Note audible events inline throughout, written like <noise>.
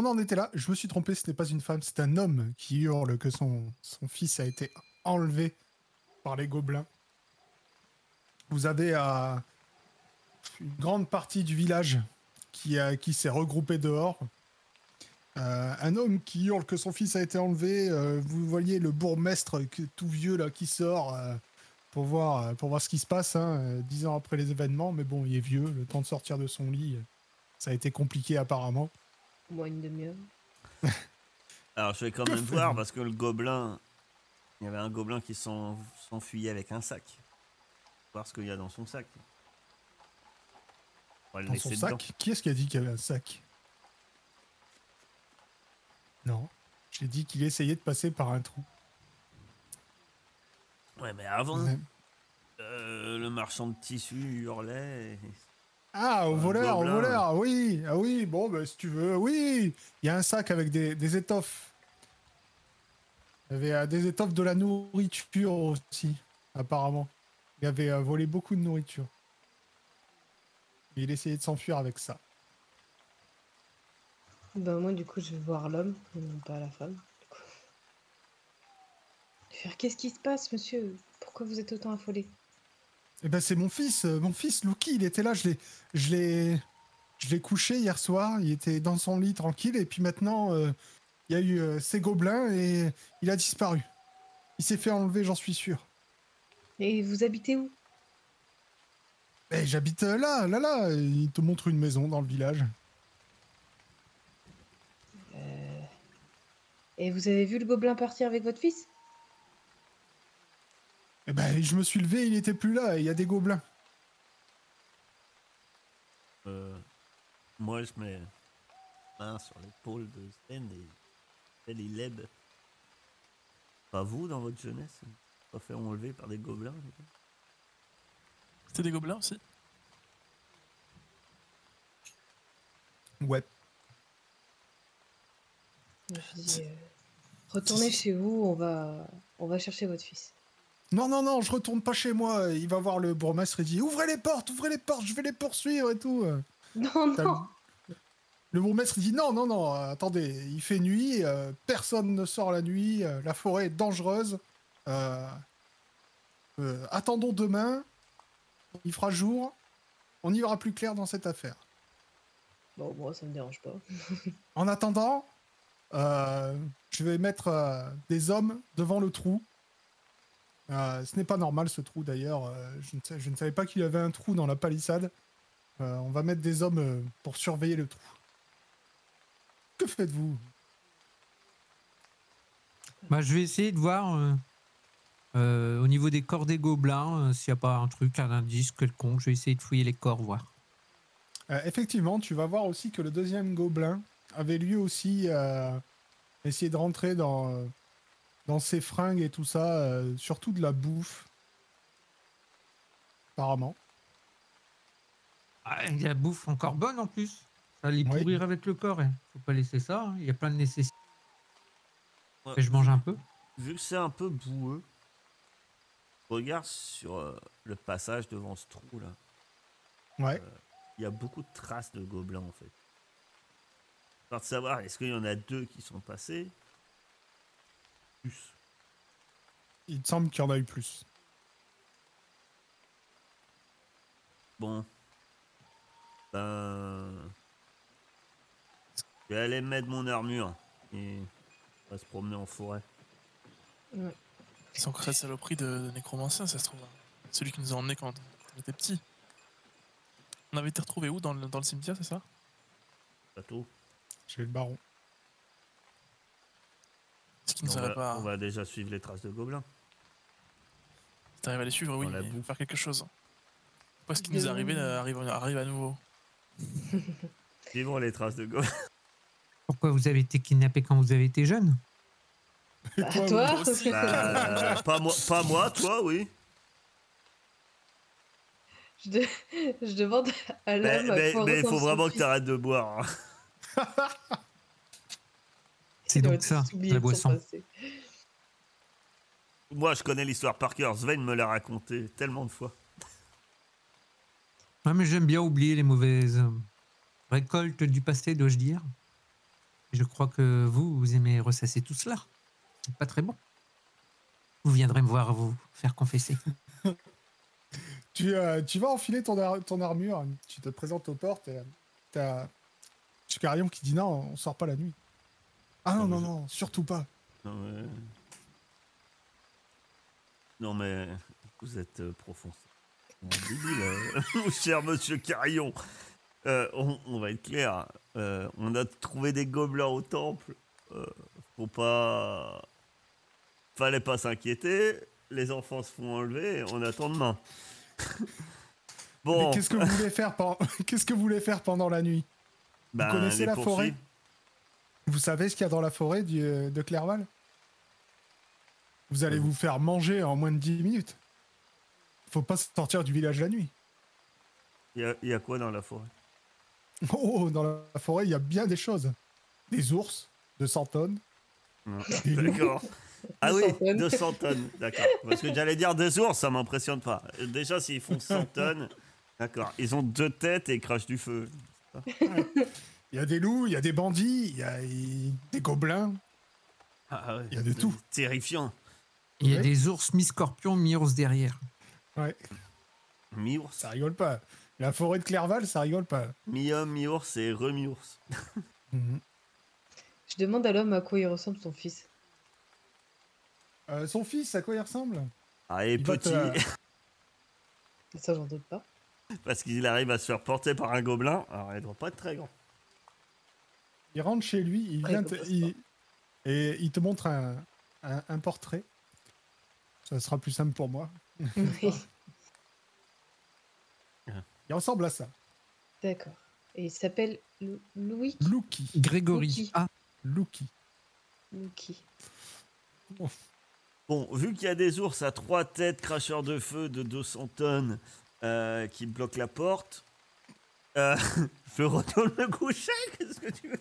on en était là. Je me suis trompé, ce n'est pas une femme, c'est un homme qui hurle que son, fils a été enlevé par les gobelins. Vous avez euh, une grande partie du village qui, qui s'est regroupé dehors. Euh, un homme qui hurle que son fils a été enlevé. euh, vous voyez le bourgmestre tout vieux là qui sort euh, pour, voir, euh, pour voir ce qui se passe, hein, euh, dix ans après les événements. Mais bon, il est vieux, le temps de sortir de son lit, euh, ça a été compliqué apparemment. Moins une demi-heure. <laughs> Alors je vais quand même voir parce que le gobelin, il y avait un gobelin qui s'en- s'enfuyait avec un sac. Voir ce qu'il y a dans son sac. On va le Dans son sac? Qui est-ce qui a dit qu'il y avait un sac? Non. J'ai dit qu'il essayait de passer par un trou. Ouais, mais avant, euh, le marchand de tissus hurlait. et- Ah, au Un voleur, au voleur, oui, oui, bon, bah, si tu veux, oui, il y a un sac avec des, des étoffes. Il y avait euh, des étoffes de la nourriture aussi, apparemment. Il avait euh, volé beaucoup de nourriture. Et il essayait de s'enfuir avec ça. Ben moi du coup je vais voir l'homme, non pas la femme. du coup. Je vais faire qu'est-ce qui se passe monsieur? Pourquoi vous êtes autant affolé? Eh ben, c'est mon fils, euh, mon fils Lucky, il était là, je l'ai, je l'ai, je l'ai couché hier soir, il était dans son lit tranquille, et puis maintenant, euh, il y a eu euh, ces gobelins et il a disparu. Il s'est fait enlever, j'en suis sûr. Et vous habitez où? Eh, j'habite euh, là, là, là. Il te montre une maison dans le village. Euh, Et vous avez vu le gobelin partir avec votre fils? Eh ben, je me suis levé, il était plus là. et Il y a des gobelins. Euh, moi, je mets main sur l'épaule de Sven et elle, il l'aide. Pas vous, dans votre jeunesse Pas fait enlever par des gobelins C'était des gobelins aussi? Ouais. Je dis, euh, retournez chez vous, on va, on va chercher votre fils. Non, non, non, je retourne pas chez moi. Il va voir le bourgmestre et dit Ouvrez les portes, ouvrez les portes, je vais les poursuivre et tout. <laughs> Non, non Le bourgmestre dit Non, non, non, attendez, il fait nuit, euh, personne ne sort la nuit, euh, la forêt est dangereuse. euh, euh, attendons demain, il fera jour, on y verra plus clair dans cette affaire. Bon, moi ça me dérange pas. <laughs> En attendant, euh, je vais mettre euh, des hommes devant le trou. Euh, ce n'est pas normal ce trou d'ailleurs. euh, je ne savais pas qu'il y avait un trou dans la palissade. Euh, on va mettre des hommes euh, pour surveiller le trou. Que faites-vous? Bah, je vais essayer de voir euh, euh, au niveau des corps des gobelins s'il n'y a pas un truc, un indice quelconque. Je vais essayer de fouiller les corps, voir. Effectivement, tu vas voir aussi que le deuxième gobelin avait lui aussi essayé de rentrer dans, dans ses fringues et tout ça, surtout de la bouffe. Apparemment. Ah, il y a la bouffe encore bonne en plus. Ça allait Oui. pourrir avec le corps. hein. Faut pas laisser ça. hein. Il y a plein de nécessités. Ouais. Et je mange un peu. Vu que c'est un peu boueux, regarde sur euh, le passage devant ce trou là. Ouais. Il y a beaucoup de traces de gobelins en fait. Par de savoir, est-ce qu'il y en a deux qui sont passés? Plus. Il te semble qu'il y en a eu plus. Bon. Ben. Je vais aller mettre mon armure et on va se promener en forêt. C'est encore cette saloperie de, de nécromancien, ça se trouve. hein. Celui qui nous a emmenés quand on était petits. On avait été retrouvés où? Dans le, dans le cimetière, c'est ça? Bateau. Chez le baron. Est-ce qu'il nous On va, pas. on va déjà suivre les traces de gobelins. Si t'arrives à les suivre, oui, la mais boue. faire quelque chose. Pourquoi ce qui nous est arrivé euh, arrive, arrive à nouveau <laughs> Suivons les traces de gobelins. Pourquoi vous avez été kidnappé quand vous avez été jeune? Bah, toi. Bah, euh, pas, moi, pas moi, toi, oui. je, de- je demande à l'homme. mais- il faut vraiment que tu arrêtes de boire. hein. <laughs> C'est donc ça, la boisson. Moi, je connais l'histoire par cœur. Sven me l'a raconté tellement de fois. Ouais, mais j'aime bien oublier les mauvaises euh, récoltes du passé, dois-je dire. Je crois que vous, vous aimez ressasser tout cela. C'est pas très bon. Vous viendrez me voir vous faire confesser. <laughs> Tu, euh, tu vas enfiler ton, ar- ton armure, tu te présentes aux portes et euh, t'as Chicarion qui dit non, on sort pas la nuit. Ah non, Non, non, surtout pas. Non mais... Non mais... Vous êtes profond. Mon euh, <laughs> mon cher monsieur Carillon. Euh, on, on va être clair. euh, on a trouvé des gobelins au temple. Euh, faut pas... Fallait pas s'inquiéter. Les enfants se font enlever. On attend demain. <laughs> bon, Mais qu'est-ce que vous voulez faire pendant... <laughs> qu'est-ce que vous voulez faire pendant la nuit? Ben, connaissez la forêt? Vous savez ce qu'il y a dans la forêt du- euh, de Clerval? Vous allez vous faire manger en moins de 10 minutes. Faut pas sortir du village la nuit. Il y, a- il y a quoi dans la forêt? <laughs> Oh, dans la forêt, il y a bien des choses. Des ours de 100 tonnes. D'accord. <laughs> Ah 200 oui, tonnes. 200 tonnes, d'accord. Parce que j'allais dire des ours, ça m'impressionne pas. Déjà, s'ils font 100 tonnes, d'accord. Ils ont deux têtes et ils crachent du feu. Il y a des loups, il y a des bandits, il y a des gobelins. Ah ouais, Il y a de tout. Terrifiant. Il y a Ouais. des ours mi-scorpions, mi-ours derrière. Ouais, Mi-ours, ça rigole pas. La forêt de Clerval, ça rigole pas. mi-homme, mi-ours et remi-ours. <laughs> Mhm. Je demande à l'homme à quoi il ressemble son fils. Euh, son fils, à quoi il ressemble? Ah, et Il va petit, te- <laughs> Ça, j'en doute pas. parce qu'il arrive à se faire porter par un gobelin. Alors, il doit pas être très grand. Il rentre chez lui, il Ouais, vient te- il- et il te montre un, un- un portrait. Ça sera plus simple pour moi. Oui. Il ressemble à ça. D'accord. Et il s'appelle Lou- Louis Lucky. Grégory. Loki. Ah, Lucky. Louki. Bon, vu qu'il y a des ours à trois têtes, cracheurs de feu de 200 tonnes euh, qui bloquent la porte, euh, <laughs> je retourne me coucher. Qu'est-ce que tu veux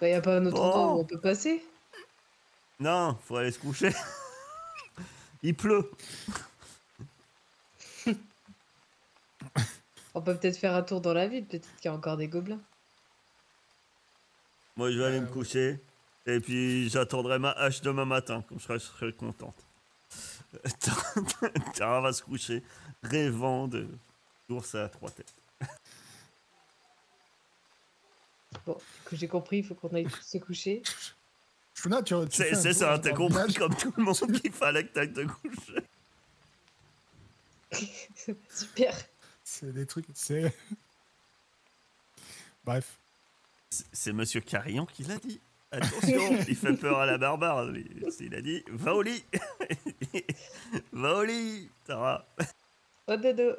Bah, y a pas un autre endroit où on peut passer? Non, faut aller se coucher. Il pleut. On peut peut-être faire un tour dans la ville, peut-être qu'il y a encore des gobelins. Moi, je vais aller Euh, me coucher. Et puis, j'attendrai ma hache demain matin, comme je serai, je serai contente. <laughs> Tara va se coucher, rêvant de d'ours à trois têtes. Bon, que j'ai compris, il faut qu'on aille tous se coucher. Shuna, tu, tu C'est fais ça, t'as compris comme tout le monde qu'il fallait que t'ailles te coucher. <laughs> Super. C'est des trucs. C'est. <laughs> Bref. C'est- monsieur Carillon qui l'a dit. Attention, <laughs> il fait peur à la barbare. Il a dit Va au lit Va au lit, Tara. Oh dodo.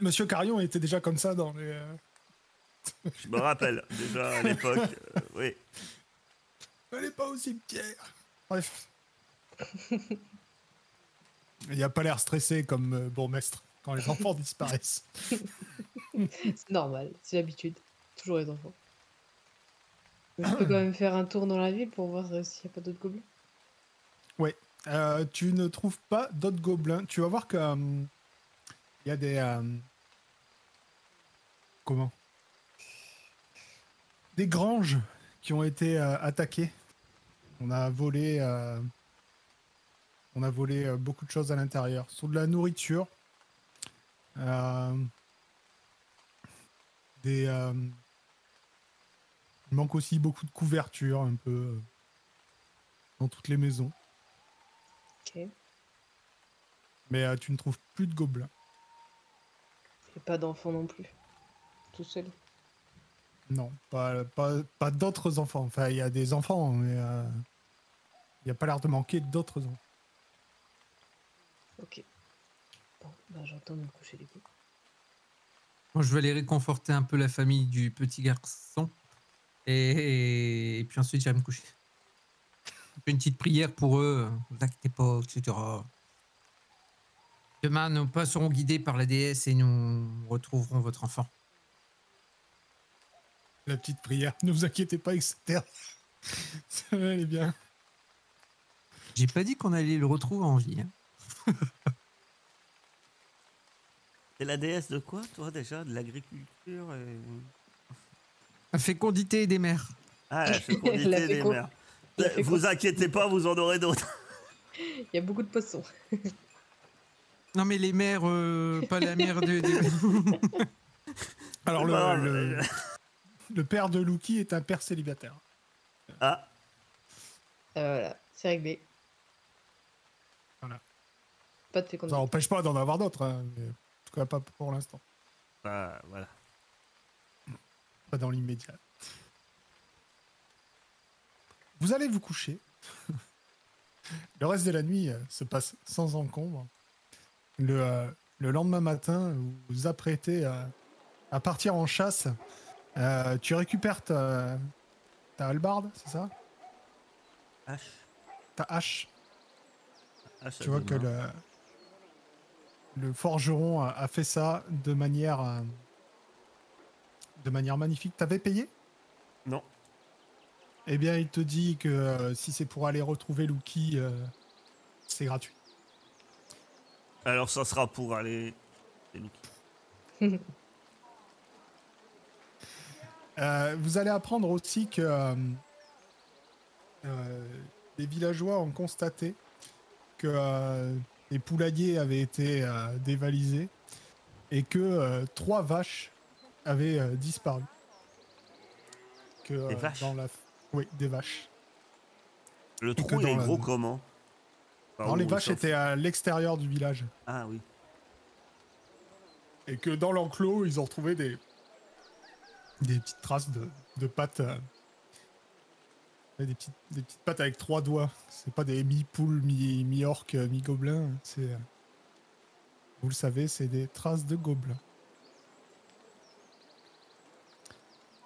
Monsieur Carion était déjà comme ça dans les. Je me rappelle, déjà à <laughs> l'époque. euh, oui. Allez pas au cimetière. Bref. Il a pas l'air stressé comme euh, bourgmestre quand les enfants disparaissent. C'est normal, c'est l'habitude. Toujours les enfants. Mais je peux quand même faire un tour dans la ville pour voir euh, s'il n'y a pas d'autres gobelins. Euh, tu ne trouves pas d'autres gobelins. Tu vas voir que euh, il y a des euh, comment? Des granges qui ont été euh, attaquées. On a volé euh, on a volé euh, beaucoup de choses à l'intérieur. Sur de la nourriture, des il manque aussi beaucoup de couvertures un peu dans toutes les maisons. Ok. Mais tu ne trouves plus de gobelins. Et pas d'enfants non plus. Tout seul. Non, pas, pas, pas d'autres enfants. Enfin, il y a des enfants, mais euh, il n'y a pas l'air de manquer d'autres enfants. Ok. Bon, bah j'entends me coucher du coup. Moi, je vais aller réconforter un peu la famille du petit garçon. Et, et puis ensuite, j'irai me coucher. Une petite prière pour eux. Ne vous inquiétez pas, etc. Demain, nos pas seront guidés par la déesse et nous retrouverons votre enfant. La petite prière, ne vous inquiétez pas, etc. <laughs> Ça va aller bien. J'ai pas dit qu'on allait le retrouver en vie. hein. <laughs> T'es la déesse de quoi, toi, déjà De l'agriculture et... La fécondité des mers. Ah, la fécondité <laughs> La des mers. la Vous inquiétez pas, vous en aurez d'autres. Il y a beaucoup de poissons. Non, mais les mers, euh, pas la mer de. de- Alors, le, Bah, le, euh, le père de Lucky est un père célibataire. Ah, Euh, voilà, c'est réglé. Voilà. Pas de Ça fécondité. n'empêche pas d'en avoir d'autres, hein, mais en tout cas pas pour l'instant. bah, voilà. Pas dans l'immédiat. Vous allez vous coucher. <laughs> Le reste de la nuit euh, se passe sans encombre. Le, euh, le lendemain matin, vous vous apprêtez à, à partir en chasse. Euh, tu récupères ta, ta hallebarde, c'est ça H. Ta hache. H Tu vois que le, le forgeron a, a fait ça de manière, euh, de manière magnifique. T'avais payé? Non. Eh bien, il te dit que euh, si c'est pour aller retrouver Lucky, euh, c'est gratuit. Alors, ça sera pour aller. c'est Lucky. <laughs> Euh, vous allez apprendre aussi que euh, euh, les villageois ont constaté que euh, les poulaillers avaient été dévalisés et que trois vaches avaient disparu. Que, Des vaches dans la... Oui, des vaches. Le trou, il est dans la- gros comment? Alors, les vaches étaient à l'extérieur du village. Ah oui. Et que dans l'enclos, ils ont retrouvé des, des petites traces de, pattes. euh, des, petites, pattes avec trois doigts. C'est pas des mi-poules, mi- mi-orques, mi-gobelins. C'est. euh, Vous le savez, c'est des traces de gobelins.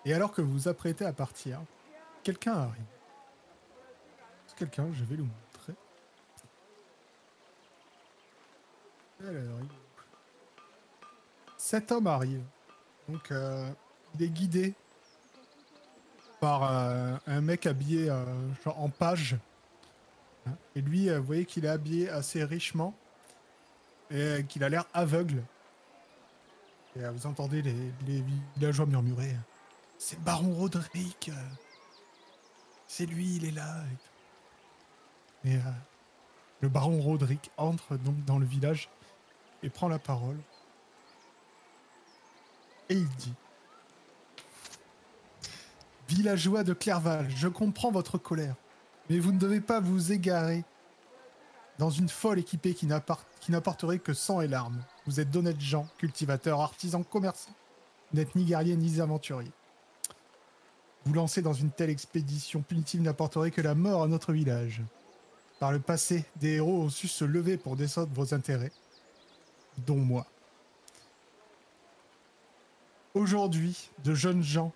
Et alors que vous vous apprêtez à partir, quelqu'un arrive. Quelqu'un, je vais le montrer. Cet homme arrive. Donc, euh, il est guidé par euh, un mec habillé euh, en page. Et lui, euh, vous voyez qu'il est habillé assez richement et qu'il a l'air aveugle. Et vous entendez les, villageois murmurer C'est Baron Roderick. C'est lui, il est là. Et, le Baron Roderick entre donc dans le village et prend la parole. Et il dit Villageois de Clerval, je comprends votre colère, mais vous ne devez pas vous égarer dans une folle équipée qui n'apporterait que sang et larmes. Vous êtes d'honnêtes gens, cultivateurs, artisans, commerçants. Vous n'êtes ni guerriers ni aventuriers. Vous lancer dans une telle expédition punitive n'apporterait que la mort à notre village. Par le passé, des héros ont su se lever pour descendre vos intérêts, dont moi. Aujourd'hui, de jeunes gens,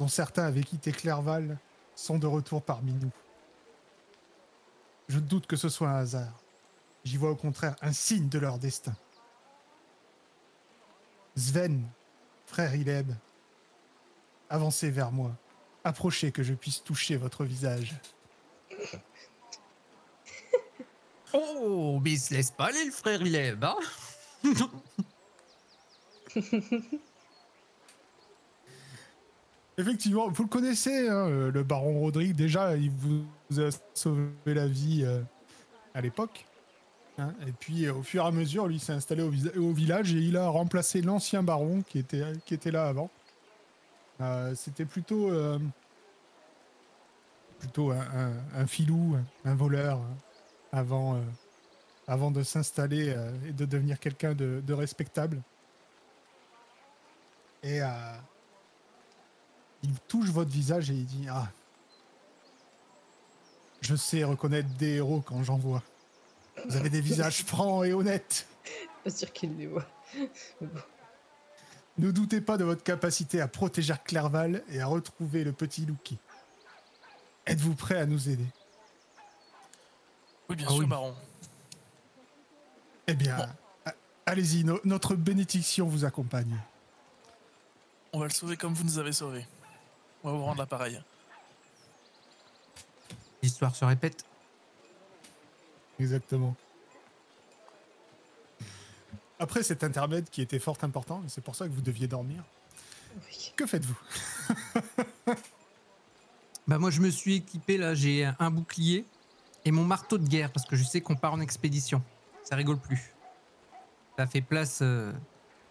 dont certains avaient quitté Clerval, sont de retour parmi nous. Je doute que ce soit un hasard. J'y vois au contraire un signe de leur destin. Sven, frère Ileb, avancez vers moi. Approchez que je puisse toucher votre visage. <laughs> Oh, mais il se laisse pas aller, le frère Ileb, hein? <laughs> Effectivement, vous le connaissez, hein, euh, le baron Rodrigue. Déjà, il vous a sauvé la vie euh, à l'époque. hein. et puis, euh, au fur et à mesure, lui s'est installé au, village et il a remplacé l'ancien baron qui était, là avant. C'était plutôt, plutôt un, filou, un voleur, hein, avant, avant de s'installer et de devenir quelqu'un de, de respectable. Et euh, il touche votre visage et il dit Ah, je sais reconnaître des héros quand j'en vois. Vous avez des visages francs et honnêtes. Pas sûr qu'il les voit. Ne doutez pas de votre capacité à protéger Clerval et à retrouver le petit Lucky. Êtes-vous prêt à nous aider? Oui, bien Ah sûr, oui. baron. Eh bien, allez-y, no- notre bénédiction vous accompagne. On va le sauver comme vous nous avez sauvés. On va vous rendre l'appareil. L'histoire se répète. Exactement. Après cet intermède qui était fort important, et c'est pour ça que vous deviez dormir, Oui. que faites-vous? <laughs> Bah moi je me suis équipé là, j'ai un bouclier et mon marteau de guerre parce que je sais qu'on part en expédition. Ça rigole plus. Ça fait place, euh,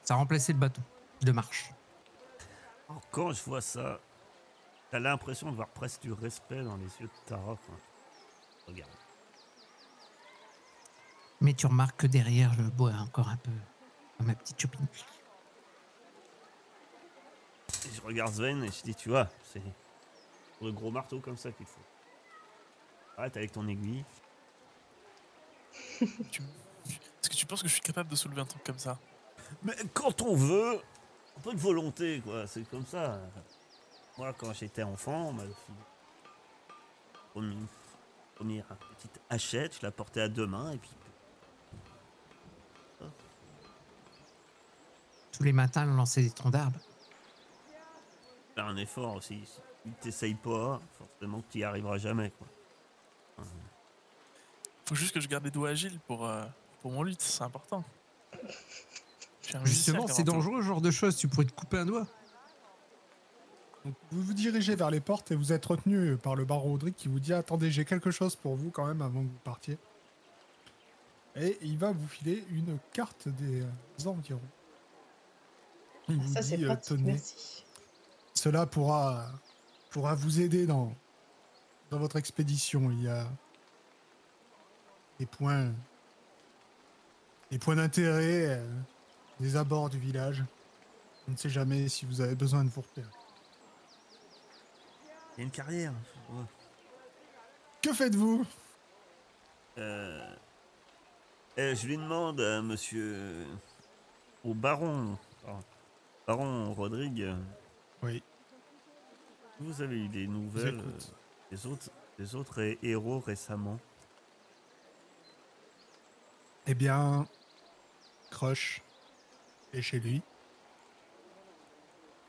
ça a remplacé le bateau de marche. Quand je vois ça, t'as l'impression de voir presque du respect dans les yeux de Tara. quoi. Regarde. Mais tu remarques que derrière je bois encore un peu ma petite copine. Et je regarde Sven et je dis, tu vois, c'est le gros marteau comme ça qu'il faut. Arrête avec ton aiguille. <laughs> Est-ce que tu penses que je suis capable de soulever un truc comme ça? Mais quand on veut, un peu de volonté, quoi. C'est comme ça. Moi, quand j'étais enfant, on m'a promis, une petite hachette, je la portais à deux mains et puis Tous les matins, on lançait des troncs d'arbres. faire un effort aussi. Si tu t'essayes pas, forcément que tu y arriveras jamais, quoi. Faut juste que je garde les doigts agiles pour, euh, pour mon lutte, c'est important. Justement, c'est dangereux ce genre de choses. Tu pourrais te couper un doigt. Donc, vous vous dirigez vers les portes et vous êtes retenu par le baron Audric qui vous dit Attendez, j'ai quelque chose pour vous quand même avant que vous partiez. Et il va vous filer une carte des environs. Il vous Ça, c'est dit, pratique, tenez, merci. cela pourra, pourra vous aider dans, dans votre expédition. Il y a des points, des points d'intérêt, euh, des abords du village. On ne sait jamais si vous avez besoin de vous repérer. Il y a une carrière. ouais. Que faites-vous? Euh, eh, je lui demande à monsieur. au baron. pardon, baron Rodrigue. Oui. Vous avez eu des nouvelles euh, des autres, des autres hé- héros récemment? Eh bien, Crush est chez lui.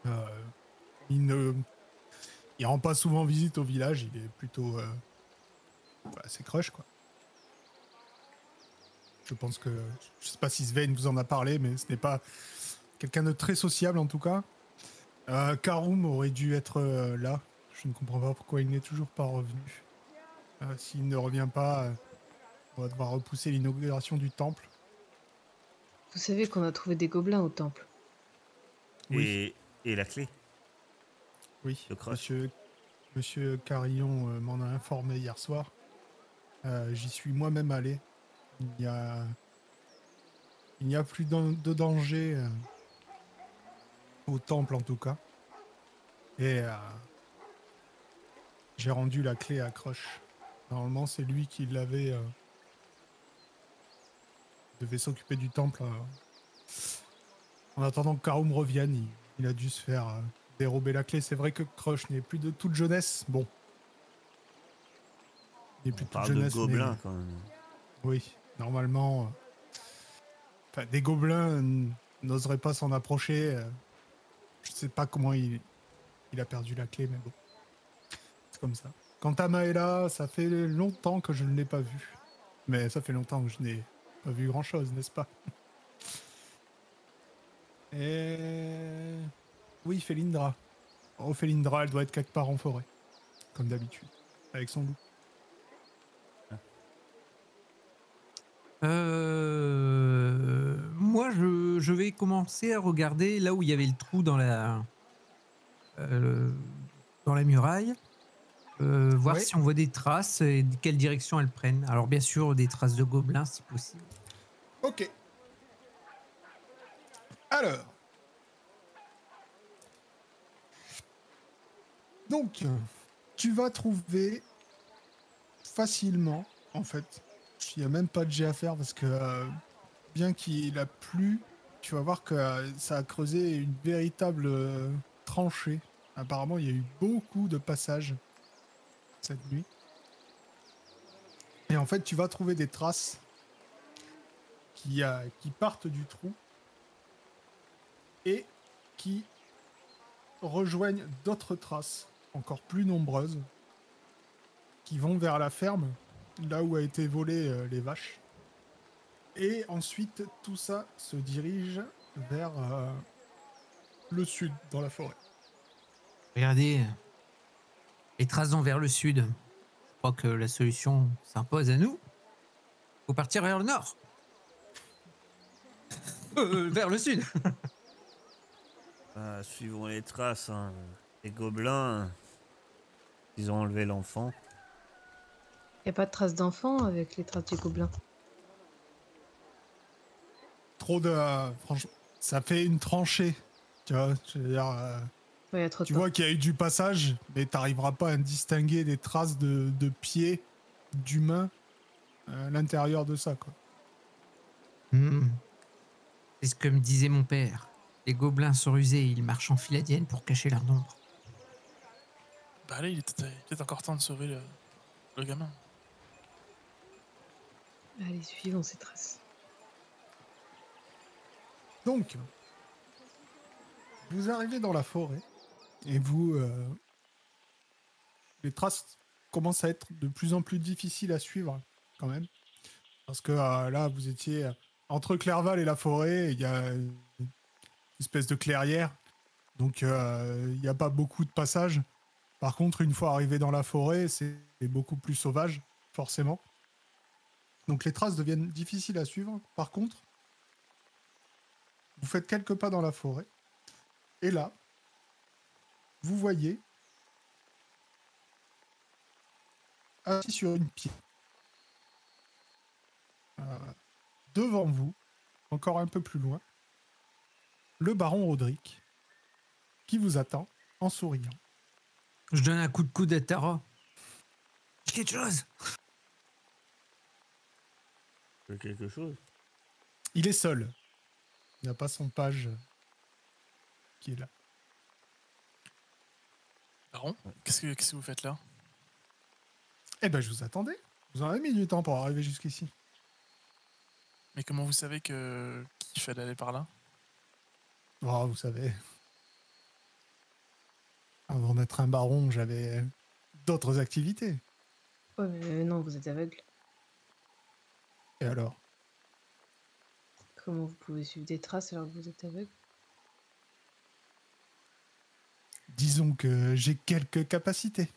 Euh, il ne il rend pas souvent visite au village, il est plutôt. Euh, bah, c'est Crush, quoi. Je pense que. Je sais pas si Sven vous en a parlé, mais ce n'est pas quelqu'un de très sociable en tout cas. Euh, Karum aurait dû être euh, là. Je ne comprends pas pourquoi il n'est toujours pas revenu. Euh, S'il ne revient pas, euh, on va devoir repousser l'inauguration du temple. Vous savez qu'on a trouvé des gobelins au temple. Oui. et, et la clé. Oui, Le crush. monsieur, monsieur Carillon euh, m'en a informé hier soir. Euh, J'y suis moi-même allé. Il n'y a, il n'y a plus de danger euh, au temple en tout cas. Et j'ai rendu la clé à Crush. Normalement, c'est lui qui l'avait. devait s'occuper du temple. En attendant que Karum revienne, il, il a dû se faire dérober la clé. C'est vrai que Crush n'est plus de toute jeunesse. Bon. Il n'est plus de toute de jeunesse. mais- gobelins quand même. oui, normalement. euh, Enfin, des gobelins n'oseraient pas s'en approcher. euh. Je sais pas comment il, il a perdu la clé, mais bon. C'est comme ça. Quant à Maëla, ça fait longtemps que je ne l'ai pas vue. Mais ça fait longtemps que je n'ai pas vu grand chose, n'est-ce pas? Et. Oui, Félindra. Oh, Félindra, elle doit être quelque part en forêt. Comme d'habitude. Avec son loup. Euh, moi, je, je vais commencer à regarder là où il y avait le trou dans la, euh, dans la muraille. Euh, voir Ouais. si on voit des traces et quelle direction elles prennent. Alors, bien sûr, des traces de gobelins si possible. Ok. Alors. Donc, tu vas trouver facilement, en fait. Il n'y a même pas de jet à faire parce que euh, bien qu'il a plu, tu vas voir que euh, ça a creusé une véritable euh, tranchée. Apparemment, il y a eu beaucoup de passages cette nuit. Et en fait, tu vas trouver des traces qui partent du trou et qui rejoignent d'autres traces encore plus nombreuses qui vont vers la ferme, là où a été volé euh, les vaches. Et ensuite, tout ça se dirige vers euh, le sud, dans la forêt. Regardez, les traces vont vers le sud. Je crois que la solution s'impose à nous. Faut partir vers le nord. <laughs> Euh, vers le sud. Ah, suivons les traces. Hein. Les gobelins, ils ont enlevé l'enfant. Y a pas de traces d'enfants avec les traces du gobelin. Trop de. franchement, ça fait une tranchée. Tu vois, je veux dire. euh, Ouais, y a trop de tu temps. vois qu'il y a eu du passage, mais t'arriveras pas à distinguer des traces de, de pieds d'humains à l'intérieur de ça, quoi. Hmm. C'est ce que me disait mon père. Les gobelins sont rusés, ils marchent en filadienne pour cacher leur nombre. Bah là, il était peut-être encore temps de sauver le, le gamin. Allez, suivons ces traces. Donc, vous arrivez dans la forêt et vous. euh, les traces commencent à être de plus en plus difficiles à suivre, quand même. Parce que euh, là, vous étiez entre Clerval et la forêt, il y a une espèce de clairière. Donc, euh, il n'y a pas beaucoup de passages. Par contre, une fois arrivé dans la forêt, c'est beaucoup plus sauvage, forcément. Donc, les traces deviennent difficiles à suivre. Par contre, vous faites quelques pas dans la forêt. Et là, vous voyez, assis sur une pierre, euh, devant vous, encore un peu plus loin, le baron Roderick, qui vous attend en souriant. Je donne un coup de coude à Tara. J'ai quelque chose. Quelque chose. Il est seul. Il n'a pas son page qui est là. Baron, qu'est-ce que, qu'est-ce que vous faites là? Eh ben, je vous attendais. Vous en avez mis du temps pour arriver jusqu'ici. Mais comment vous savez que qu'il fallait aller par là? Oh, vous savez. Avant d'être un baron, j'avais d'autres activités. Ouais, mais non, vous êtes aveugle. Et alors? Comment vous pouvez suivre des traces alors que vous êtes aveugle? Disons que j'ai quelques capacités.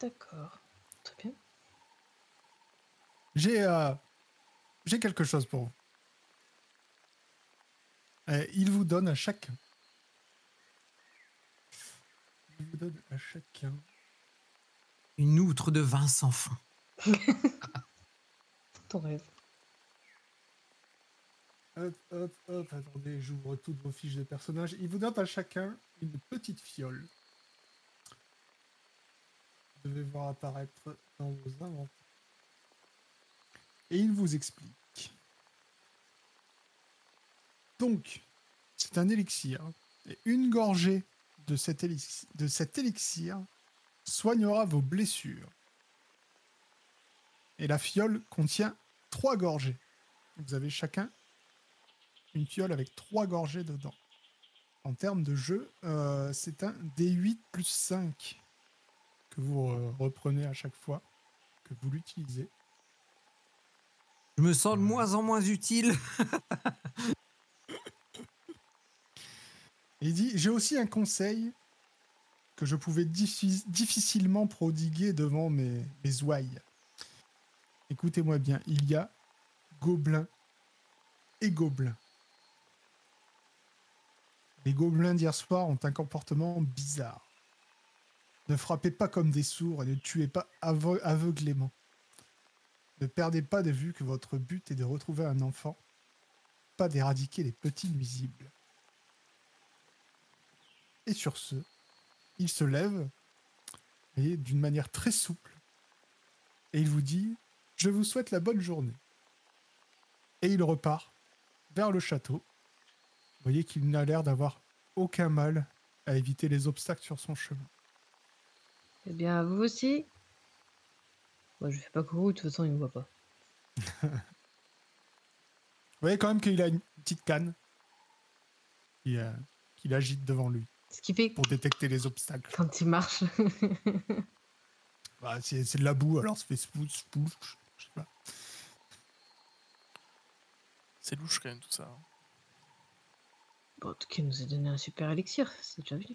D'accord. Très bien. J'ai euh, j'ai quelque chose pour vous. Euh, il vous donne à chacun. Il vous donne à chacun. Une outre de vin sans fond. <laughs> Ton rêve. Hop, hop, hop, attendez, j'ouvre toutes vos fiches de personnages. Il vous donne à chacun une petite fiole. Vous devez voir apparaître dans vos inventaires. Et il vous explique. Donc, c'est un élixir. Et une gorgée de cet élixir, de cet élixir soignera vos blessures. Et la fiole contient trois gorgées. Vous avez chacun une fiole avec trois gorgées dedans. En termes de jeu, euh, c'est un D8 plus 5 que vous euh, reprenez à chaque fois que vous l'utilisez. Je me sens de moins en moins utile. <laughs> Il dit J'ai aussi un conseil que je pouvais diffi- difficilement prodiguer devant mes, ouailles. Écoutez-moi bien, il y a gobelins et gobelins. Les gobelins d'hier soir ont un comportement bizarre. Ne frappez pas comme des sourds et ne tuez pas aveuglément. Ne perdez pas de vue que votre but est de retrouver un enfant, pas d'éradiquer les petits nuisibles. Et sur ce, il se lève, et d'une manière très souple, et il vous dit Je vous souhaite la bonne journée. Et il repart vers le château. Vous voyez qu'il n'a l'air d'avoir aucun mal à éviter les obstacles sur son chemin. Eh bien, vous aussi. Moi, je fais pas coucou, de toute façon, il me voit pas. <laughs> Vous voyez quand même qu'il a une petite canne qui, euh, qu'il agite devant lui Ce qui fait que pour détecter les obstacles. quand il marche, Bah, c'est, c'est de la boue, alors ça fait je sais pas. C'est louche quand même tout ça. hein. bon, en tout cas, il nous a donné un super élixir, c'est déjà bien.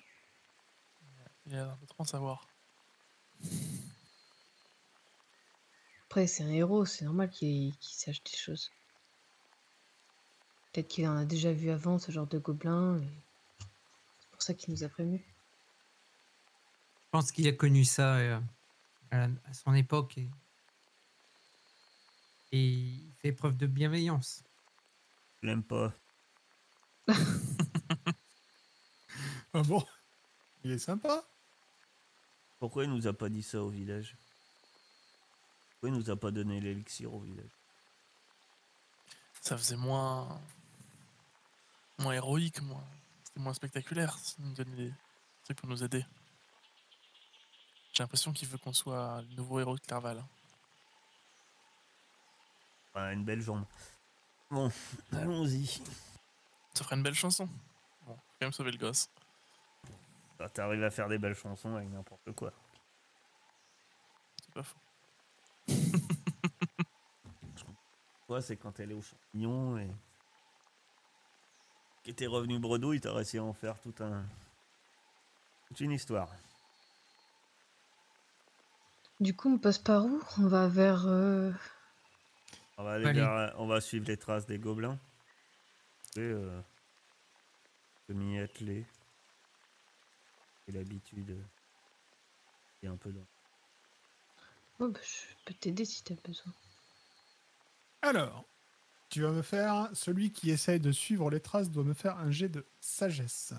Il a l'air de trop en savoir. Après, c'est un héros, c'est normal qu'il qu'il sache des choses. Peut-être qu'il en a déjà vu avant ce genre de gobelin. et pour ça qu'il nous a prévenus. Je pense qu'il a connu ça euh, à, à son époque et, et il fait preuve de bienveillance. Je l'aime pas. <laughs> Ah bon? Il est sympa. Pourquoi il nous a pas dit ça au village? Pourquoi il nous a pas donné l'élixir au village? Ça faisait moins. moins héroïque, moins. Moins spectaculaire. s'il nous donnait des trucs pour nous aider. J'ai l'impression qu'il veut qu'on soit le nouveau héros de Clerval. Ah, Une belle jambe. Bon, allons-y. Ça ferait une belle chanson. Bon, faut quand même sauver le gosse. Ah, T'arrives à faire des belles chansons avec n'importe quoi. C'est pas faux. <laughs> Toi, c'est quand elle est au champignon et. Qui était revenu bredouille, t'as réussi à en faire tout un. toute une histoire. Du coup, on passe par où? On va vers. euh, On va, aller Allez. vers- on va suivre les traces des gobelins. Et euh, se m'y atteler. J'ai l'habitude. euh, et un peu dans. Oh, bah, je peux t'aider si t'as besoin. Alors, tu vas me faire. Celui qui essaye de suivre les traces doit me faire un jet de sagesse.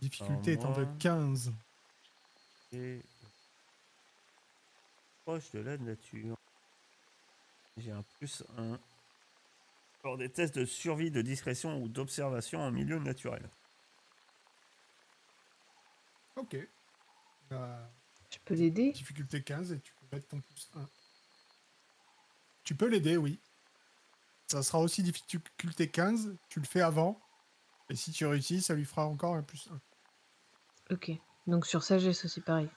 Difficulté étant de moi- 15. Et. Proche de la nature. J'ai un plus 1. Lors des tests de survie, de discrétion ou d'observation en milieu naturel. Ok. Bah, Je peux l'aider? difficulté 15 et tu peux mettre ton plus 1. Tu peux l'aider, oui. Ça sera aussi difficulté 15. Tu le fais avant. Et si tu réussis, ça lui fera encore un plus 1. Ok. Donc sur sagesse aussi, pareil.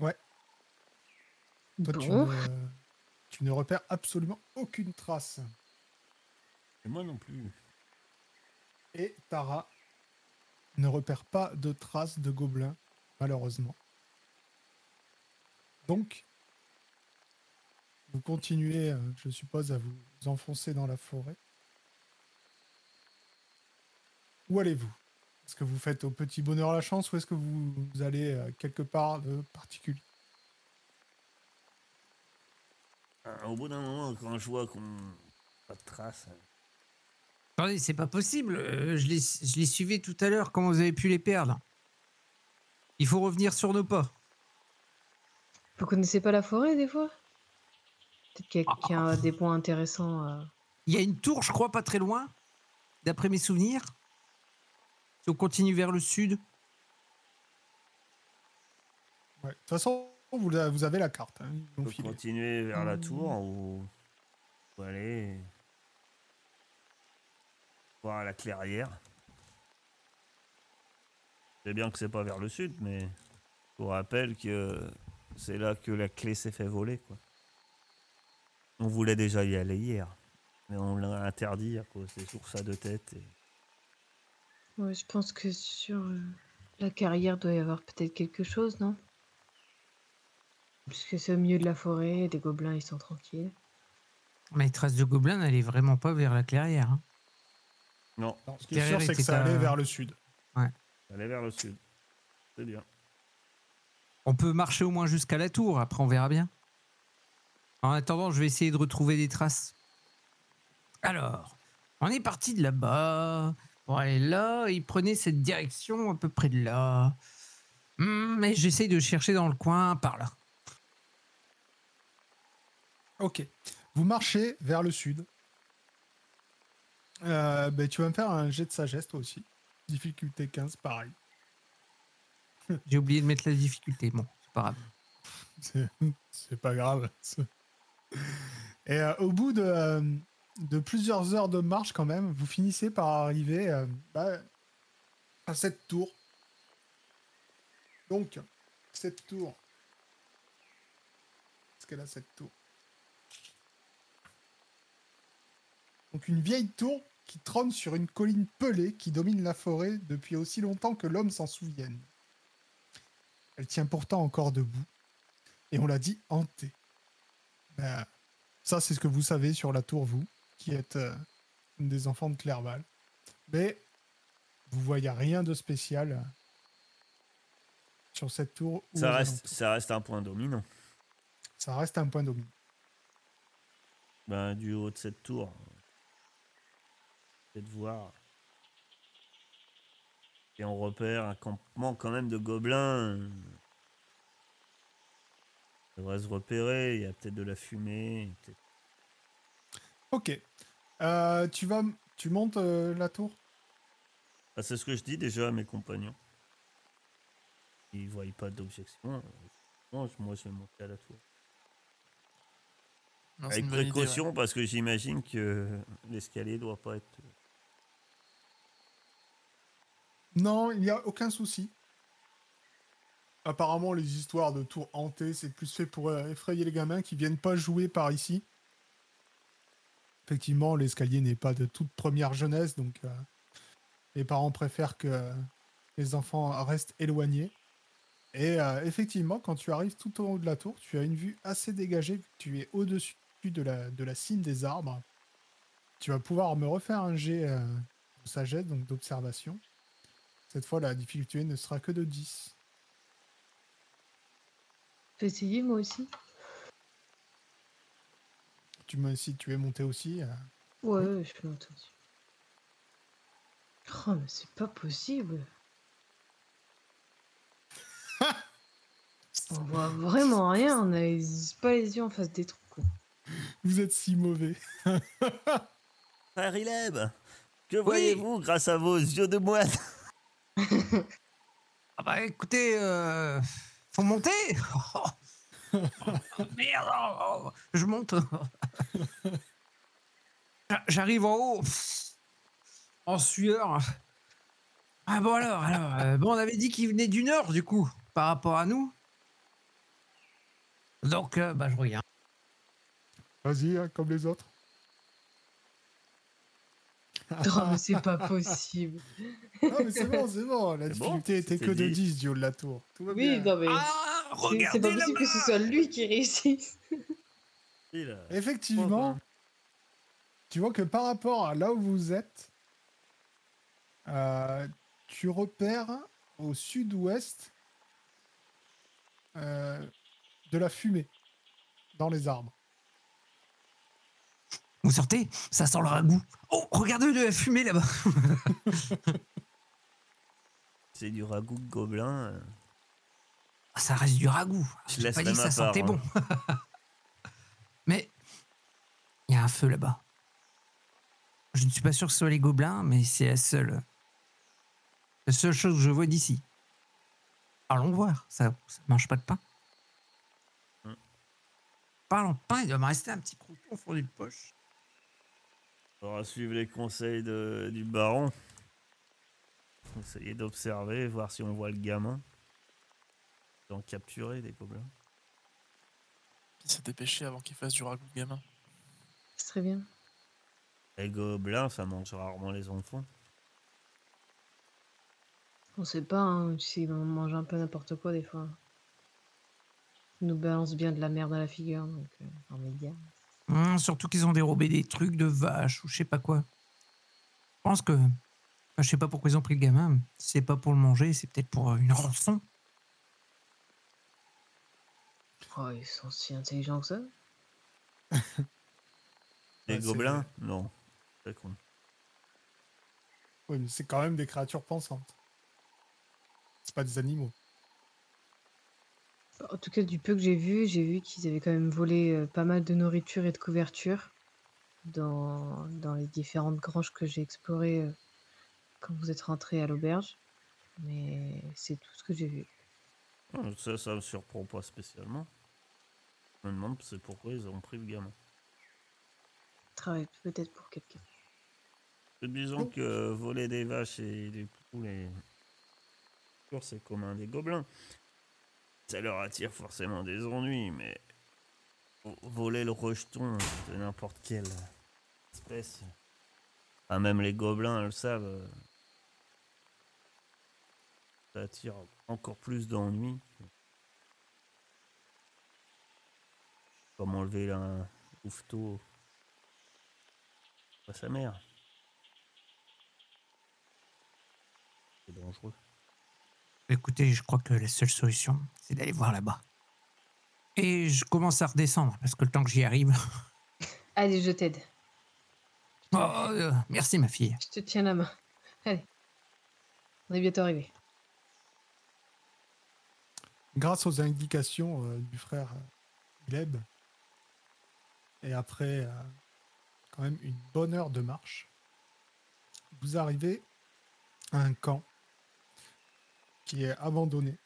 Ouais. Toi, tu, Bon. ne, tu ne repères absolument aucune trace. Et moi non plus. Et Tara ne repère pas de traces de gobelins, malheureusement. Donc, vous continuez, euh, je suppose, à vous enfoncer dans la forêt. Où allez-vous? Est-ce que vous faites au petit bonheur la chance ou est-ce que vous, vous allez euh, quelque part de particulier? Ah, Au bout d'un moment, quand je vois qu'on. pas de traces. hein. Attendez, c'est pas possible. euh, je, les, je les suivais tout à l'heure. Comment vous avez pu les perdre Il faut revenir sur nos pas. Vous connaissez pas la forêt des fois? Peut-être qu'il y, a- qu'il y a des points intéressants. euh. Il y a une tour, je crois, pas très loin, d'après mes souvenirs. Si on continue vers le sud, Ouais. De toute façon, vous, la- vous avez la carte. hein, On peut continuer vers la Mmh. tour ou. ou aller. voir la clairière. C'est bien que c'est pas vers le sud, mais. Je vous rappelle que c'est là que la clé s'est fait voler, quoi. On voulait déjà y aller hier, mais on l'a interdit à cause des sources à deux têtes. Et... Ouais, je pense que sur euh, la carrière doit y avoir peut-être quelque chose, non? Puisque c'est au milieu de la forêt, des gobelins ils sont tranquilles. mais les traces de gobelins n'allaient vraiment pas vers la clairière. hein. Non, Non, ce qui est sûr, c'est que était ça à- allait vers le sud. aller vers le sud. C'est bien. On peut marcher au moins jusqu'à la tour, après on verra bien. En attendant, je vais essayer de retrouver des traces. Alors, on est parti de là-bas pour aller là, il prenait cette direction à peu près de là. Hmm, mais j'essaye de chercher dans le coin par là. Ok. Vous marchez vers le sud. Euh, ben, tu vas me faire un jet de sagesse, toi aussi. Difficulté 15, pareil. J'ai oublié de mettre la difficulté. Bon, c'est pas grave. <laughs> C'est pas grave. Et euh, au bout de, euh, de plusieurs heures de marche, quand même, vous finissez par arriver euh, bah, à cette tour. Donc, cette tour. Qu'est-ce qu'elle a, cette tour? Donc, une vieille tour qui trône sur une colline pelée qui domine la forêt depuis aussi longtemps que l'homme s'en souvienne. Elle tient pourtant encore debout, et on l'a dit hantée. Ben, ça, c'est ce que vous savez sur la tour, vous, qui êtes euh, des enfants de Clerval. Mais vous voyez rien de spécial euh, sur cette tour. ou Ça reste, ça reste un point dominant. Ça reste un point dominant. Ben, du haut de cette tour, peut-être voir. Et on repère un campement quand même de gobelins. Devrait se repérer, il y a peut-être de la fumée. peut-être- Ok. Euh, tu vas, tu montes euh, la tour? Ah, c'est ce que je dis déjà à mes compagnons. Ils ne voient pas d'objection. non, moi je vais monter à la tour. Non, Avec idée, ouais. précaution parce que j'imagine que l'escalier doit pas être. Non, il n'y a aucun souci. Apparemment, les histoires de tours hantées, c'est plus fait pour euh, effrayer les gamins qui viennent pas jouer par ici. Effectivement, l'escalier n'est pas de toute première jeunesse, donc euh, les parents préfèrent que les enfants restent éloignés. Et euh, effectivement, quand tu arrives tout en haut de la tour, tu as une vue assez dégagée. Tu es au-dessus de la, cime des arbres. Tu vas pouvoir me refaire un jet euh, de sagesse, donc d'observation. Cette fois, la difficulté ne sera que de 10. Je vais essayer moi aussi. Tu me, si tu es monté aussi, euh, Ouais, ouais, je suis montée dessus. Oh, mais c'est pas possible. <laughs> On voit vraiment rien, on a les- pas les yeux en face des trous. quoi. vous êtes si mauvais. <laughs> Frère Ileb, que voyez-vous grâce à vos yeux de moine? <laughs> Ah bah écoutez, euh, faut monter Oh, <laughs> Merde oh, Je monte J'a- <laughs> J'arrive en haut En sueur Ah bon alors, alors euh, bon, on avait dit qu'il venait du nord du coup, par rapport à nous. Donc, euh, bah je regarde. Vas-y, hein, comme les autres. Oh, mais c'est pas possible. <laughs> Ah, mais c'est bon, c'est bon. La bon, difficulté était que de 10. 10 du haut de la tour. Tout va Oui, bien. non, mais Ah, c'est- pas possible que ce soit lui qui réussisse. Il a- Effectivement, tu vois que par rapport à là où vous êtes, euh, tu repères au sud-ouest euh, de la fumée dans les arbres. Vous sortez Ça sent le ragoût. Oh, regardez de la fumée là-bas <laughs> C'est du ragoût de gobelin. euh. Ah, ça reste du ragoût. Je J'ai pas dit que ça part, sentait hein. bon. <laughs> mais il y a un feu là-bas. Je ne suis pas sûr que ce soit les gobelins, mais c'est la seule, la seule chose que je vois d'ici. Allons voir. Ça, ça mange pas de pain. Hmm. Parlons de pain, il doit me rester un petit crouton au fond d'une poche. On va suivre les conseils de- du baron. Essayer d'observer, voir si on voit le gamin. D'en capturer des gobelins. Qui s'est dépêché avant qu'il fasse du ragoût de gamin. C'est très bien. Les gobelins, ça mange rarement les enfants. On sait pas, hein, tu sais, on mange un peu n'importe quoi des fois. Ils nous balance bien de la merde à la figure, donc euh, en média. Hum, surtout qu'ils ont dérobé des trucs de vache ou je sais pas quoi. Je pense que. Enfin, je sais pas pourquoi ils ont pris le gamin. C'est pas pour le manger, c'est peut-être pour euh, une rançon. Oh, ils sont si intelligents que ça. <laughs> Les Ouais, gobelins Non. C'est con. Oui, mais c'est quand même des créatures pensantes. C'est pas des animaux. En tout cas, du peu que j'ai vu, j'ai vu qu'ils avaient quand même volé euh, pas mal de nourriture et de couverture dans, dans les différentes granges que j'ai explorées euh, quand vous êtes rentrés à l'auberge. Mais c'est tout ce que j'ai vu. Ah, Ça, ça me surprend pas spécialement. Je me demande c'est pourquoi ils ont pris le gamin. Travaille peut-être pour quelqu'un. Disons Oh. que voler des vaches et des poules et... C'est commun des gobelins. Ça leur attire forcément des ennuis, mais vo- voler le rejeton de n'importe quelle espèce, Enfin, même les gobelins le savent. Ça attire encore plus d'ennuis. Comme enlever un louveteau à sa mère. C'est dangereux. Écoutez, je crois que la seule solution, c'est d'aller voir là-bas. Et je commence à redescendre parce que le temps que j'y arrive. <laughs> Allez, je t'aide. Oh, euh, merci, ma fille. Je te tiens la main. Allez. On est bientôt arrivé. Grâce aux indications euh, du frère euh, Gleb, et après euh, quand même une bonne heure de marche, vous arrivez à un camp qui est abandonné.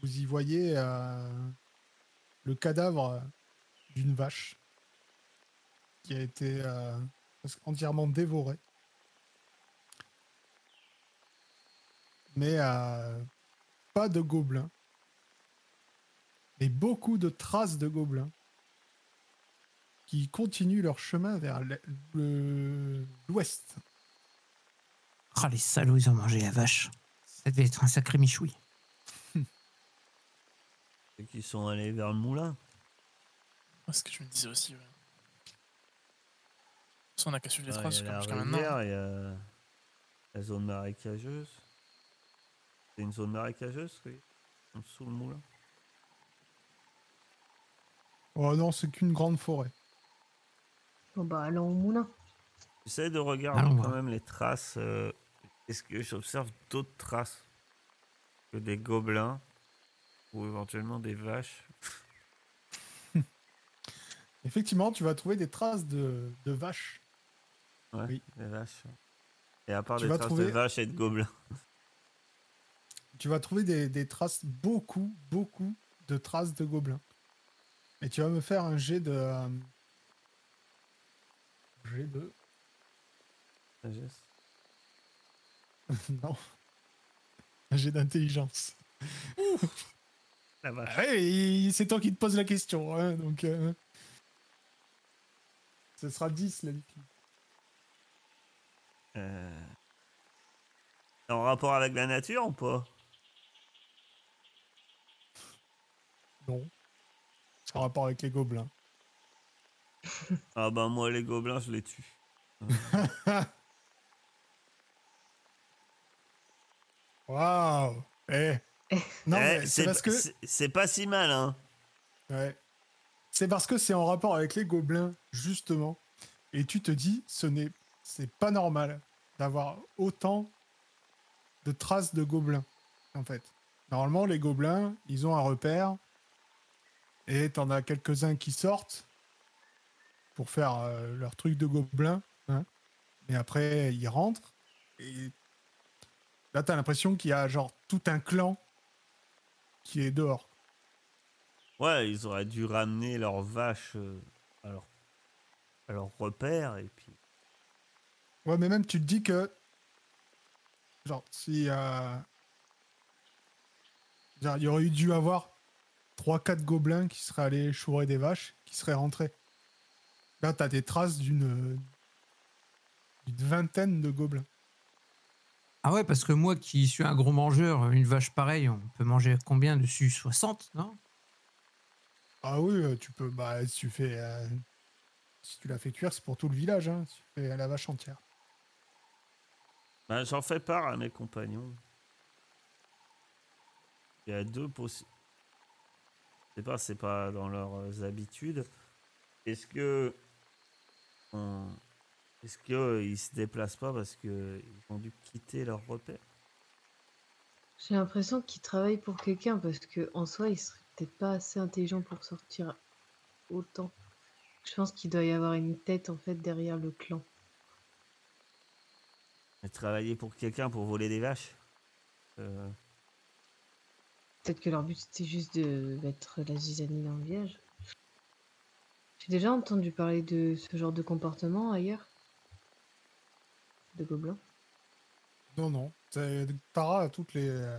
Vous y voyez le cadavre d'une vache qui a été entièrement dévorée. Mais pas de gobelins mais beaucoup de traces de gobelins qui continuent leur chemin vers l'ouest. Ah, les salauds, ils ont mangé la vache. Ça devait être un sacré michoui. Et qui sont allés vers le moulin. C'est ce que je me disais aussi. Ouais. Ça, on a qu'à suivre les Ouais, traces il y a comme la jusqu'à maintenant. rivière, il y a la zone marécageuse. C'est une zone marécageuse, oui. Sous le moulin. Oh non, c'est qu'une grande forêt. Bon bah allons au moulin. J'essaie de regarder Allons quand voir. même les traces. euh, Est-ce que j'observe d'autres traces que des gobelins ou éventuellement des vaches <laughs> Effectivement, tu vas trouver des traces de, de vaches. Ouais, Oui. des vaches. Et à part Tu des vas traces trouver- de vaches et de gobelins. Tu vas trouver des, des traces, beaucoup, beaucoup de traces de gobelins. Et tu vas me faire un jet de... euh, jet de... Sagesse. <laughs> non. Un jet d'intelligence. La vache. Ouais, c'est toi qui te poses la question, hein, donc... euh, Ce sera 10, la liquide. Euh, En rapport avec la nature ou pas? Non. En rapport avec les <laughs> gobelins. Ah bah moi les gobelins je les tue. <laughs> Waouh Eh Non, Eh, mais c'est parce que... c'est pas si mal hein. Ouais. C'est parce que c'est en rapport avec les gobelins, justement. Et tu te dis, ce n'est c'est pas normal d'avoir autant de traces de gobelins, en fait. Normalement, les gobelins, ils ont un repère. Et t'en as quelques-uns qui sortent pour faire euh, leur truc de gobelin. Hein. Et après, ils rentrent. Et là, t'as l'impression qu'il y a genre tout un clan qui est dehors. Ouais, ils auraient dû ramener leurs vaches euh, à, leur, à leur repère et puis. Ouais, mais même tu te dis que. Genre, si. euh, genre, il y aurait eu dû avoir 3-4 gobelins qui seraient allés chourer des vaches, qui seraient rentrés. Là, t'as des traces d'une. d'une vingtaine de gobelins. Ah ouais, parce que moi qui suis un gros mangeur, une vache pareille, on peut manger combien dessus? 60, non? Ah oui, euh, tu peux. Bah, si tu fais. euh, si tu la fais cuire, c'est pour tout le village, hein. Si tu fais la vache entière. Bah, J'en fais part à mes compagnons. Il y a deux possibles. Sais pas, c'est pas dans leurs euh, habitudes. Est-ce que. on- Est-ce qu'ils se déplacent pas parce qu'ils ont dû quitter leur repère? J'ai l'impression qu'il travaille pour quelqu'un parce que en soi, il serait peut-être pas assez intelligent pour sortir autant. Je pense qu'il doit y avoir une tête en fait derrière le clan. Et travailler pour quelqu'un pour voler des vaches Euh, Peut-être que leur but c'était juste de mettre la zizanie dans le village. J'ai déjà entendu parler de ce genre de comportement ailleurs. De gobelins. Non, non. Tara a toutes les, euh,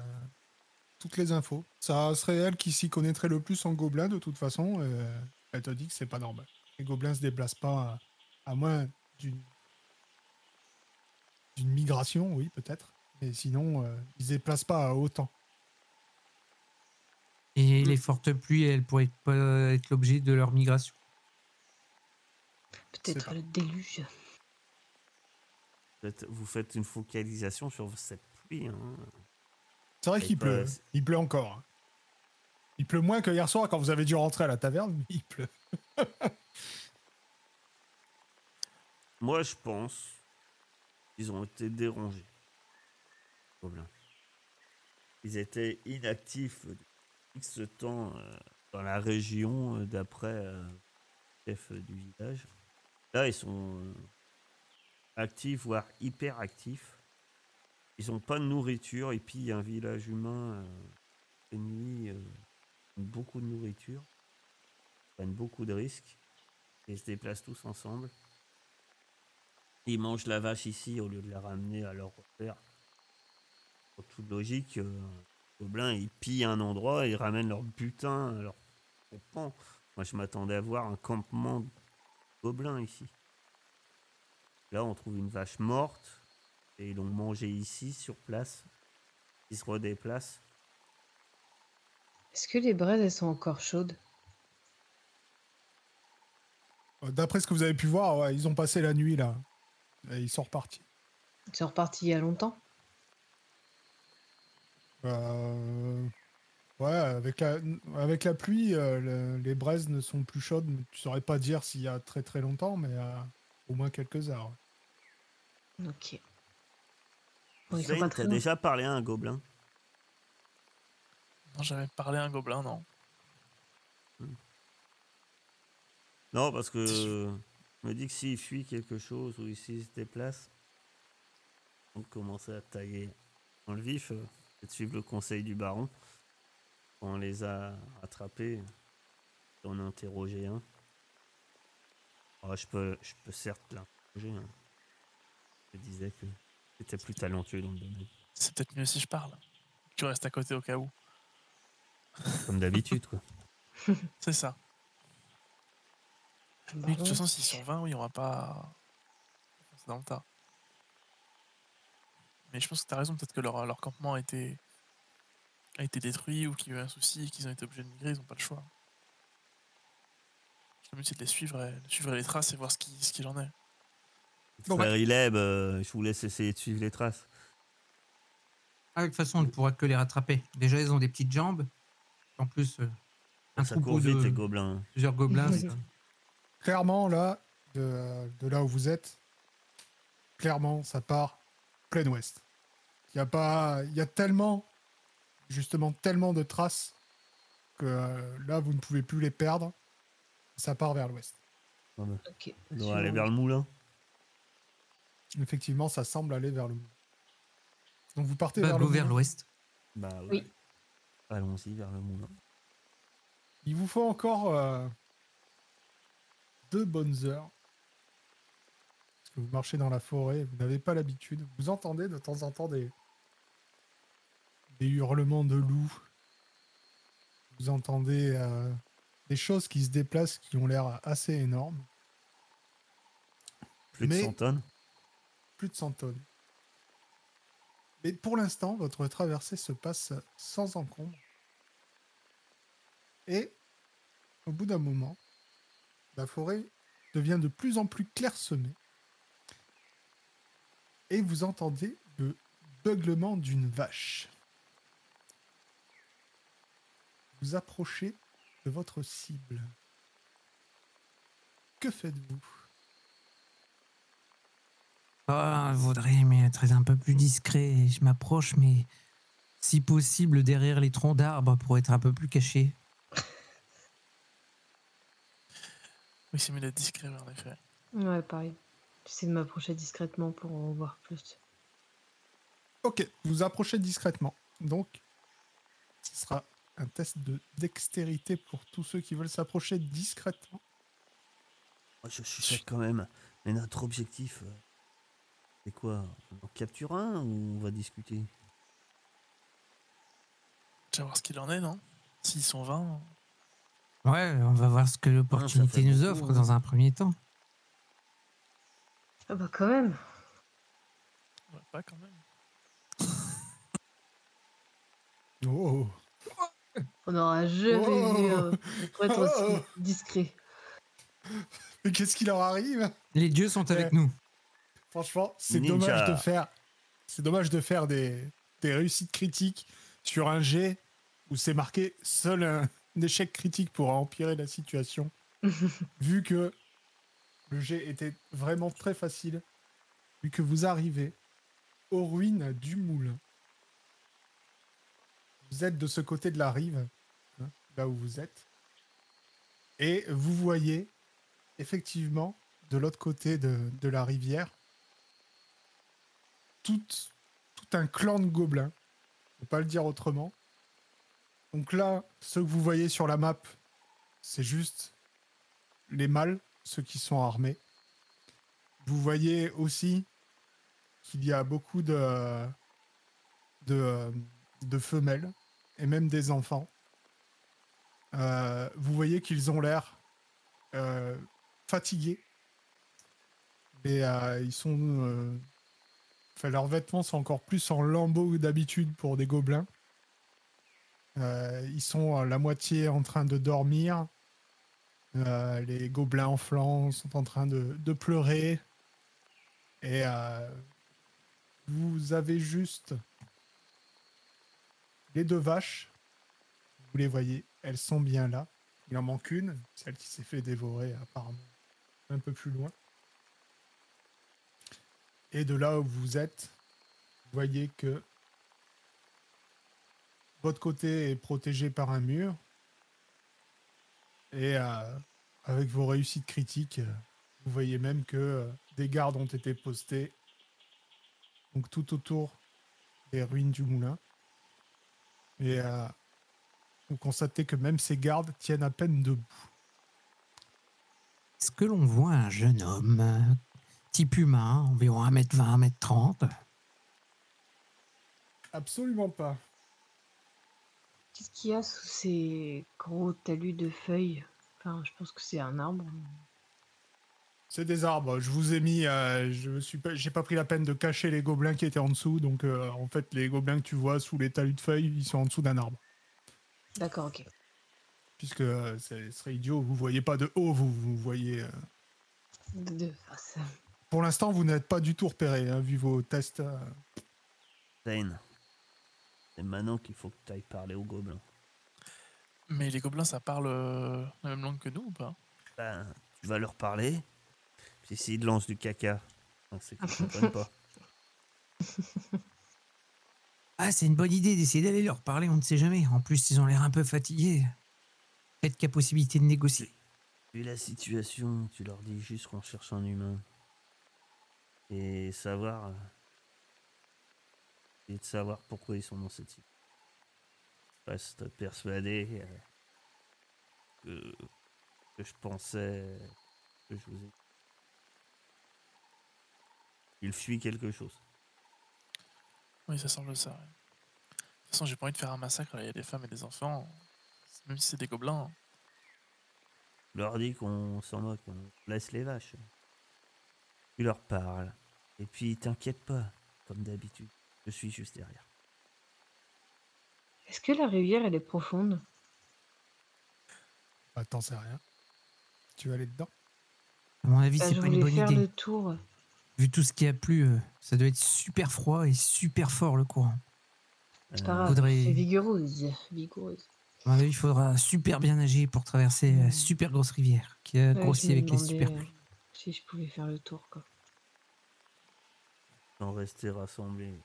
toutes les infos. Ça serait elle qui s'y connaîtrait le plus en gobelins, de toute façon. elle te dit que c'est pas normal. Les gobelins se déplacent pas à, à moins d'une d'une migration, oui, peut-être. Mais sinon, euh, ils se déplacent pas à autant. Et Mm. les fortes pluies, elles pourraient pas être l'objet de leur migration. Peut-être le déluge. Vous faites- Vous faites une focalisation sur cette pluie. Hein. C'est vrai qu'il pas- pleut. Il pleut encore. Il pleut moins que hier soir quand vous avez dû rentrer à la taverne, mais il pleut. <laughs> Moi, je pense qu'ils ont été dérangés. Ils étaient inactifs X temps euh, dans la région euh, d'après euh, le chef du village. Là, ils sont actifs, voire hyper actifs. Ils n'ont pas de nourriture et puis il y a un village humain euh, beaucoup de nourriture, prennent beaucoup de risques et se déplacent tous ensemble. Ils mangent la vache ici au lieu de la ramener à leur repère. Pour toute logique, gobelins ils pillent un endroit et ils ramènent leur butin, leur campement. Moi je m'attendais à voir un campement de gobelins ici. Là on trouve une vache morte et ils l'ont mangée ici sur place. Ils se redéplacent. Est-ce que les braises, elles sont encore chaudes? Euh, D'après ce que vous avez pu voir, ouais, ils ont passé la nuit là. Et ils sont repartis. Ils sont repartis il y a longtemps? Euh, Ouais, avec la, avec la pluie, euh, le- les braises ne sont plus chaudes. mais Tu saurais pas dire s'il y a très très longtemps, mais euh, au moins quelques heures. Ok. Bon, t'as déjà parlé à un gobelin? Non, j'avais parlé à un gobelin, non. Non, parce que je me dis que s'il fuit quelque chose ou s'il se déplace, on commencer à tailler dans le vif euh, de suivre le conseil du baron. Quand on les a attrapés, on a interrogé un. Ah, je, peux, je peux certes l'interroger. hein. Je disais que c'était plus talentueux dans le domaine. C'est peut-être mieux si je parle. Tu restes à côté au cas où. <laughs> Comme d'habitude, quoi. <laughs> C'est ça. Oui, de toute façon, s'ils sont 20, oui, on va pas. C'est dans le tas. Mais je pense que tu as raison, peut-être que leur, leur campement a été, a été détruit ou qu'il y a eu un souci et qu'ils ont été obligés de migrer, ils n'ont pas le choix. Le but c'est de les suivre, et, de suivre les traces et voir ce qu'il ce qu'il en est. Bon, Frère Ileb, euh, je vous laisse essayer de suivre les traces. Ah, de toute façon, on ne pourra que les rattraper. Déjà, ils ont des petites jambes. En plus, euh, un Ça troupeau court vite, de les gobelins. plusieurs gobelins. Oui. Clairement, là, de, de là où vous êtes, clairement, ça part plein ouest. Il y a pas, il y a tellement, justement, tellement de traces que euh, là, vous ne pouvez plus les perdre. Ça part vers l'ouest. On doit aller vers le moulin. Effectivement, ça semble aller vers le. Donc vous partez Bah, vers go le. vers moulin. l'ouest. Bah ouais. Oui. Allons-y vers le moulin. Il vous faut encore euh, deux bonnes heures. Parce que vous marchez dans la forêt, vous n'avez pas l'habitude. Vous entendez de temps en temps des, des hurlements de loups. Vous entendez euh, des choses qui se déplacent qui ont l'air assez énormes. Plus Mais- de 100 tonnes. Plus de 100 tonnes. Mais pour l'instant, votre traversée se passe sans encombre. Et au bout d'un moment, la forêt devient de plus en plus clairsemée. Et vous entendez le beuglement d'une vache. Vous approchez de votre cible. Que faites-vous? Ah, vaudrait mais être un peu plus discret. Je m'approche, mais si possible derrière les troncs d'arbres pour être un peu plus caché. Oui, c'est mieux d'être discret, en effet. Ouais, pareil. J'essaie de m'approcher discrètement pour en voir plus. Ok, vous approchez discrètement. Donc, ce sera un test de dextérité pour tous ceux qui veulent s'approcher discrètement. Moi, je suis quand même. Mais notre objectif, euh, c'est quoi? On en capture un ou on va discuter? Déjà voir ce qu'il en est, non? S'ils sont 20, Ouais, on va voir ce que l'opportunité fait nous offre hein. dans un premier temps. Ah bah quand même. pas quand même. Oh. On n'aura jamais Oh. vu euh, pour être aussi Oh. discret. Mais qu'est-ce qui leur arrive? Les dieux sont avec Ouais. nous. Franchement, c'est dommage de faire. C'est dommage de faire des, des réussites critiques sur un jet où c'est marqué seul un, un échec critique pour empirer la situation. <laughs> vu que le jet était vraiment très facile, vu que vous arrivez aux ruines du moulin. Vous êtes de ce côté de la rive, hein, là où vous êtes, et vous voyez effectivement de l'autre côté de, la rivière tout, tout un clan de gobelins. Je ne pas le dire autrement. Donc là, ceux que vous voyez sur la map, c'est juste les mâles, ceux qui sont armés. Vous voyez aussi qu'il y a beaucoup de, de, femelles et même des enfants. Euh, vous voyez qu'ils ont l'air euh, fatigués. Et euh, ils sont. Enfin, leurs vêtements sont encore plus en lambeaux d'habitude pour des gobelins. Ils sont la moitié en train de dormir. Euh, les gobelins en flanc sont en train de, pleurer. Et euh, vous avez juste les deux vaches. Vous les voyez, elles sont bien là. Il en manque une, celle qui s'est fait dévorer apparemment un peu plus loin. Et de là où vous êtes, vous voyez que votre côté est protégé par un mur. Et euh, avec vos réussites critiques, euh, vous voyez même que euh, des gardes ont été postés. Donc tout autour des ruines du moulin. Et euh, vous constatez que même ces gardes tiennent à peine debout. Est-ce que l'on voit un jeune homme, euh, type humain, environ 1m20, 1m30 Absolument pas. Qu'est-ce qu'il y a sous ces gros talus de feuilles? Enfin, je pense que c'est un arbre. C'est des arbres. Je vous ai mis. euh, je me suis pas. J'ai pas pris la peine de cacher les gobelins qui étaient en dessous. Donc euh, en fait, les gobelins que tu vois sous les talus de feuilles, ils sont en dessous d'un arbre. D'accord, ok. Puisque euh, ce serait idiot. Vous voyez pas de haut. Vous vous voyez. euh, De deux faces. Pour l'instant, vous n'êtes pas du tout repéré hein, vu vos tests. euh. Zane, c'est maintenant qu'il faut que tu ailles parler aux gobelins. Mais les gobelins, ça parle euh, la même langue que nous ou pas? Ben, tu vas leur parler. Puis s'ils te lancent du caca, c'est qu'ils comprennent pas. <laughs> Ah, c'est une bonne idée d'essayer d'aller leur parler, on ne sait jamais. En plus, ils ont l'air un peu fatigués. Peut-être qu'il y a possibilité de négocier. Vu la situation, tu leur dis juste qu'on cherche un humain. Et savoir. Et de savoir pourquoi ils sont dans cette situation. Je reste persuadé euh, que, que je pensais que je vous ai. Il fuit quelque chose. Oui, ça semble ça. ouais. De toute façon, j'ai pas envie de faire un massacre. là, Il y a des femmes et des enfants. Même si c'est des gobelins. Je leur dis qu'on s'en moque, on laisse les vaches. Tu leur parles. Et puis t'inquiète pas, comme d'habitude. Je suis juste derrière. Est-ce que la rivière, elle est profonde? Bah, t'en sais rien. Tu vas aller dedans? À mon avis, Bah, c'est Je pas une voulais bonne faire idée. le tour. Vu tout ce qui a plu, euh, ça doit être super froid et super fort le courant. C'est Euh, pas grave. faudrait- C'est vigoureuse. Vigoureuse. À mon avis, il faudra super bien nager pour traverser la super grosse rivière qui a Ouais, grossi je me avec les demandais, super euh, pluies. Si je pouvais faire le tour, quoi. Sans rester rassemblés.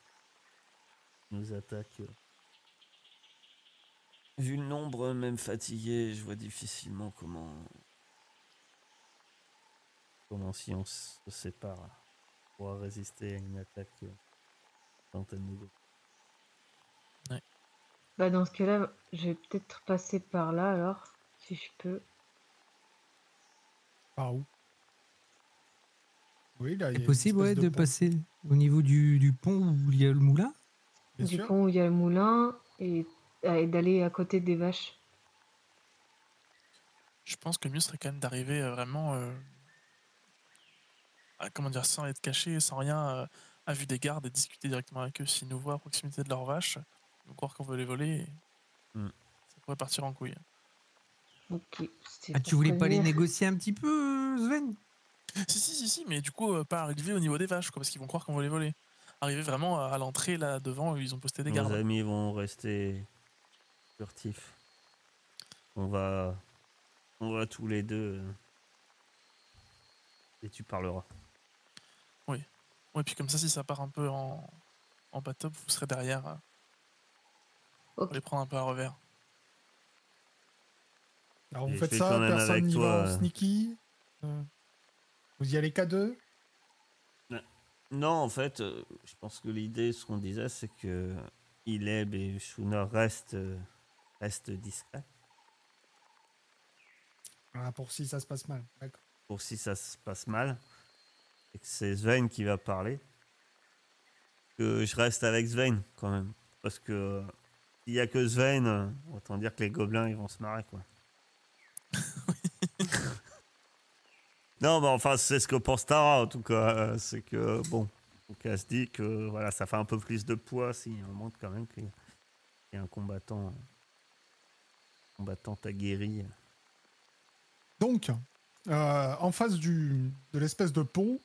Nous attaquent. Vu le nombre, même fatigué, je vois difficilement comment. Comment si on se sépare, on pourra résister à une attaque euh, centaine de gars. Bah, dans ce cas-là, je vais peut-être passer par là, alors, si je peux. Par où? Oui, là, il y a C'est possible ouais, de passer au niveau du, du pont où il y a le moulin? Bien du sûr. pont où il y a le moulin et, ah, et d'aller à côté des vaches. Je pense que le mieux serait quand même d'arriver euh, vraiment. euh, à, comment dire, sans être caché, sans rien. euh, à vue des gardes et discuter directement avec eux. S'ils nous voient à proximité de leurs vaches, ils vont croire qu'on veut les voler et Hmm. ça pourrait partir en couille. Ok. c'était Ah, tu voulais pas les négocier un petit peu, Sven? Si, si, si, si, mais du coup, euh, pas arriver au niveau des vaches, quoi, parce qu'ils vont croire qu'on veut les voler. Arriver vraiment à, l'entrée, là, devant, où ils ont posté des Nos gardes. amis vont rester furtifs. On va, on va tous les deux. euh, Et tu parleras. Ouais, puis comme ça, si ça part un peu en, en bas-top, vous serez derrière euh, pour les prendre un peu à revers. Alors vous faites ça, personne avec n'y toi, va en euh. sneaky Euh, Vous y allez qu'à deux Non, en fait, euh, je pense que l'idée, ce qu'on disait, c'est que Ileb et Shuna restent, euh, restent discrets. Ah, Pour si ça se passe mal. D'accord. Pour si ça se passe mal. Et que c'est Sven qui va parler. Que je reste avec Sven, quand même. Parce que euh, s'il y a que Sven, autant dire que les gobelins, ils vont se marrer, quoi. <laughs> non, mais enfin, c'est ce que pense Tara, en tout cas. euh, C'est que, bon, donc elle se dit que voilà, ça fait un peu plus de poids si on montre quand même qu'il y a un combattant, combattant aguerri. Donc, euh, en face du, de l'espèce de pont,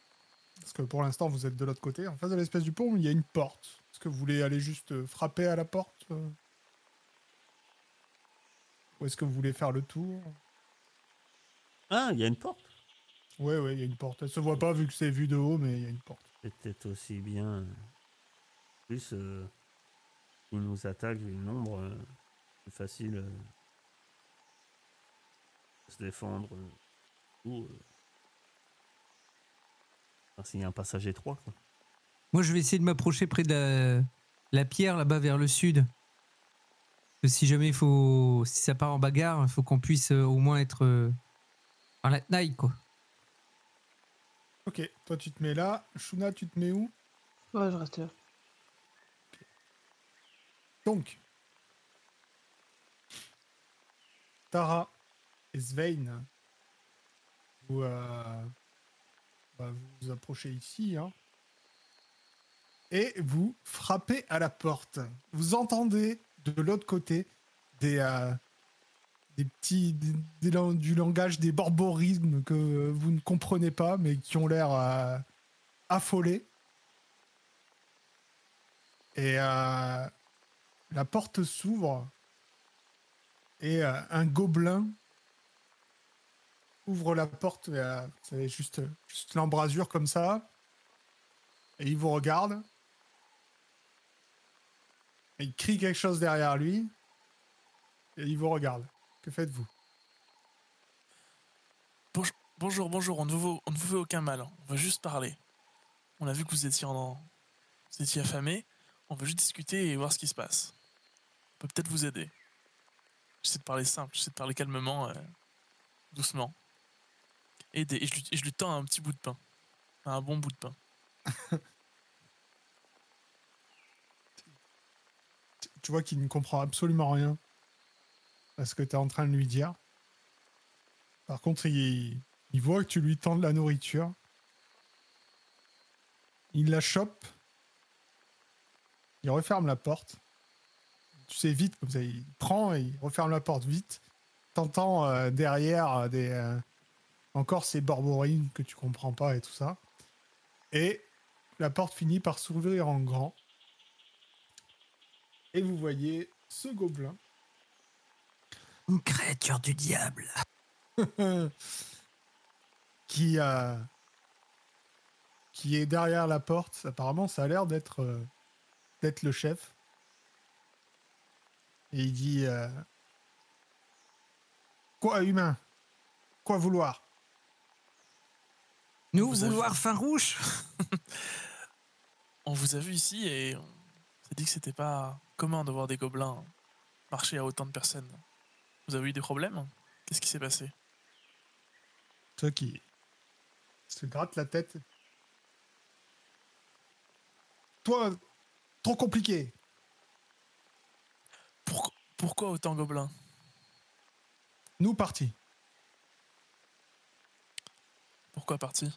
parce que pour l'instant vous êtes de l'autre côté, en face de l'espèce du pont, il y a une porte. Est-ce que vous voulez aller juste euh, frapper à la porte Ou est-ce que vous voulez faire le tour? Ah, il y a une porte. Ouais, ouais, il y a une porte. Elle se voit pas vu que c'est vu de haut, mais il y a une porte. C'est peut-être aussi bien. euh, Plus, euh, il nous attaque vu le nombre, euh, plus facile euh, de se défendre. euh, ou, euh, enfin, s'il y a un passage étroit, quoi. Moi, je vais essayer de m'approcher près de la, la pierre là-bas vers le sud. Que si jamais il faut, si ça part en bagarre, il faut qu'on puisse euh, au moins être euh, dans la taille, quoi. Ok, toi tu te mets là. Shuna, tu te mets où Ouais, je reste là. Donc, Tara et Svein, vous, euh, bah, vous vous approchez ici, hein, et vous frappez à la porte. Vous entendez de l'autre côté des, euh, des petits, du langage, des borborismes que vous ne comprenez pas, mais qui ont l'air euh, affolés. Et euh, la porte s'ouvre et euh, un gobelin ouvre la porte, savez, juste, l'embrasure comme ça, et il vous regarde. Il crie quelque chose derrière lui, et il vous regarde. Que faites-vous? Bonjour, bonjour, on ne, vous, on ne vous fait aucun mal, on veut juste parler. On a vu que vous étiez, en, vous étiez affamé, on veut juste discuter et voir ce qui se passe. On peut peut-être vous aider. J'essaie de parler simple, j'essaie de parler calmement, euh, doucement. Et, des- et je lui, et je lui tends un petit bout de pain. Un bon bout de pain. <laughs> Tu vois qu'il ne comprend absolument rien à ce que tu es en train de lui dire. Par contre, il, voit que tu lui tends de la nourriture. Il la chope. Il referme la porte. Tu sais, vite, comme ça, il prend et il referme la porte vite. T'entends euh, derrière euh, des, euh, encore ces borborines que tu comprends pas et tout ça. Et la porte finit par s'ouvrir en grand. Et vous voyez ce gobelin Une créature du diable. <laughs> qui, euh, qui est derrière la porte. Apparemment, ça a l'air d'être euh, d'être le chef. Et il dit euh, Quoi, humain? Quoi vouloir? Nous Vous vouloir farouche. <laughs> On vous a vu ici et on s'est dit que c'était pas commun de voir des gobelins marcher à autant de personnes. Vous avez eu des problèmes Qu'est-ce qui s'est passé Toi qui se gratte la tête. Toi, trop compliqué. Pourquoi, pourquoi autant gobelins Nous partis. Pourquoi parti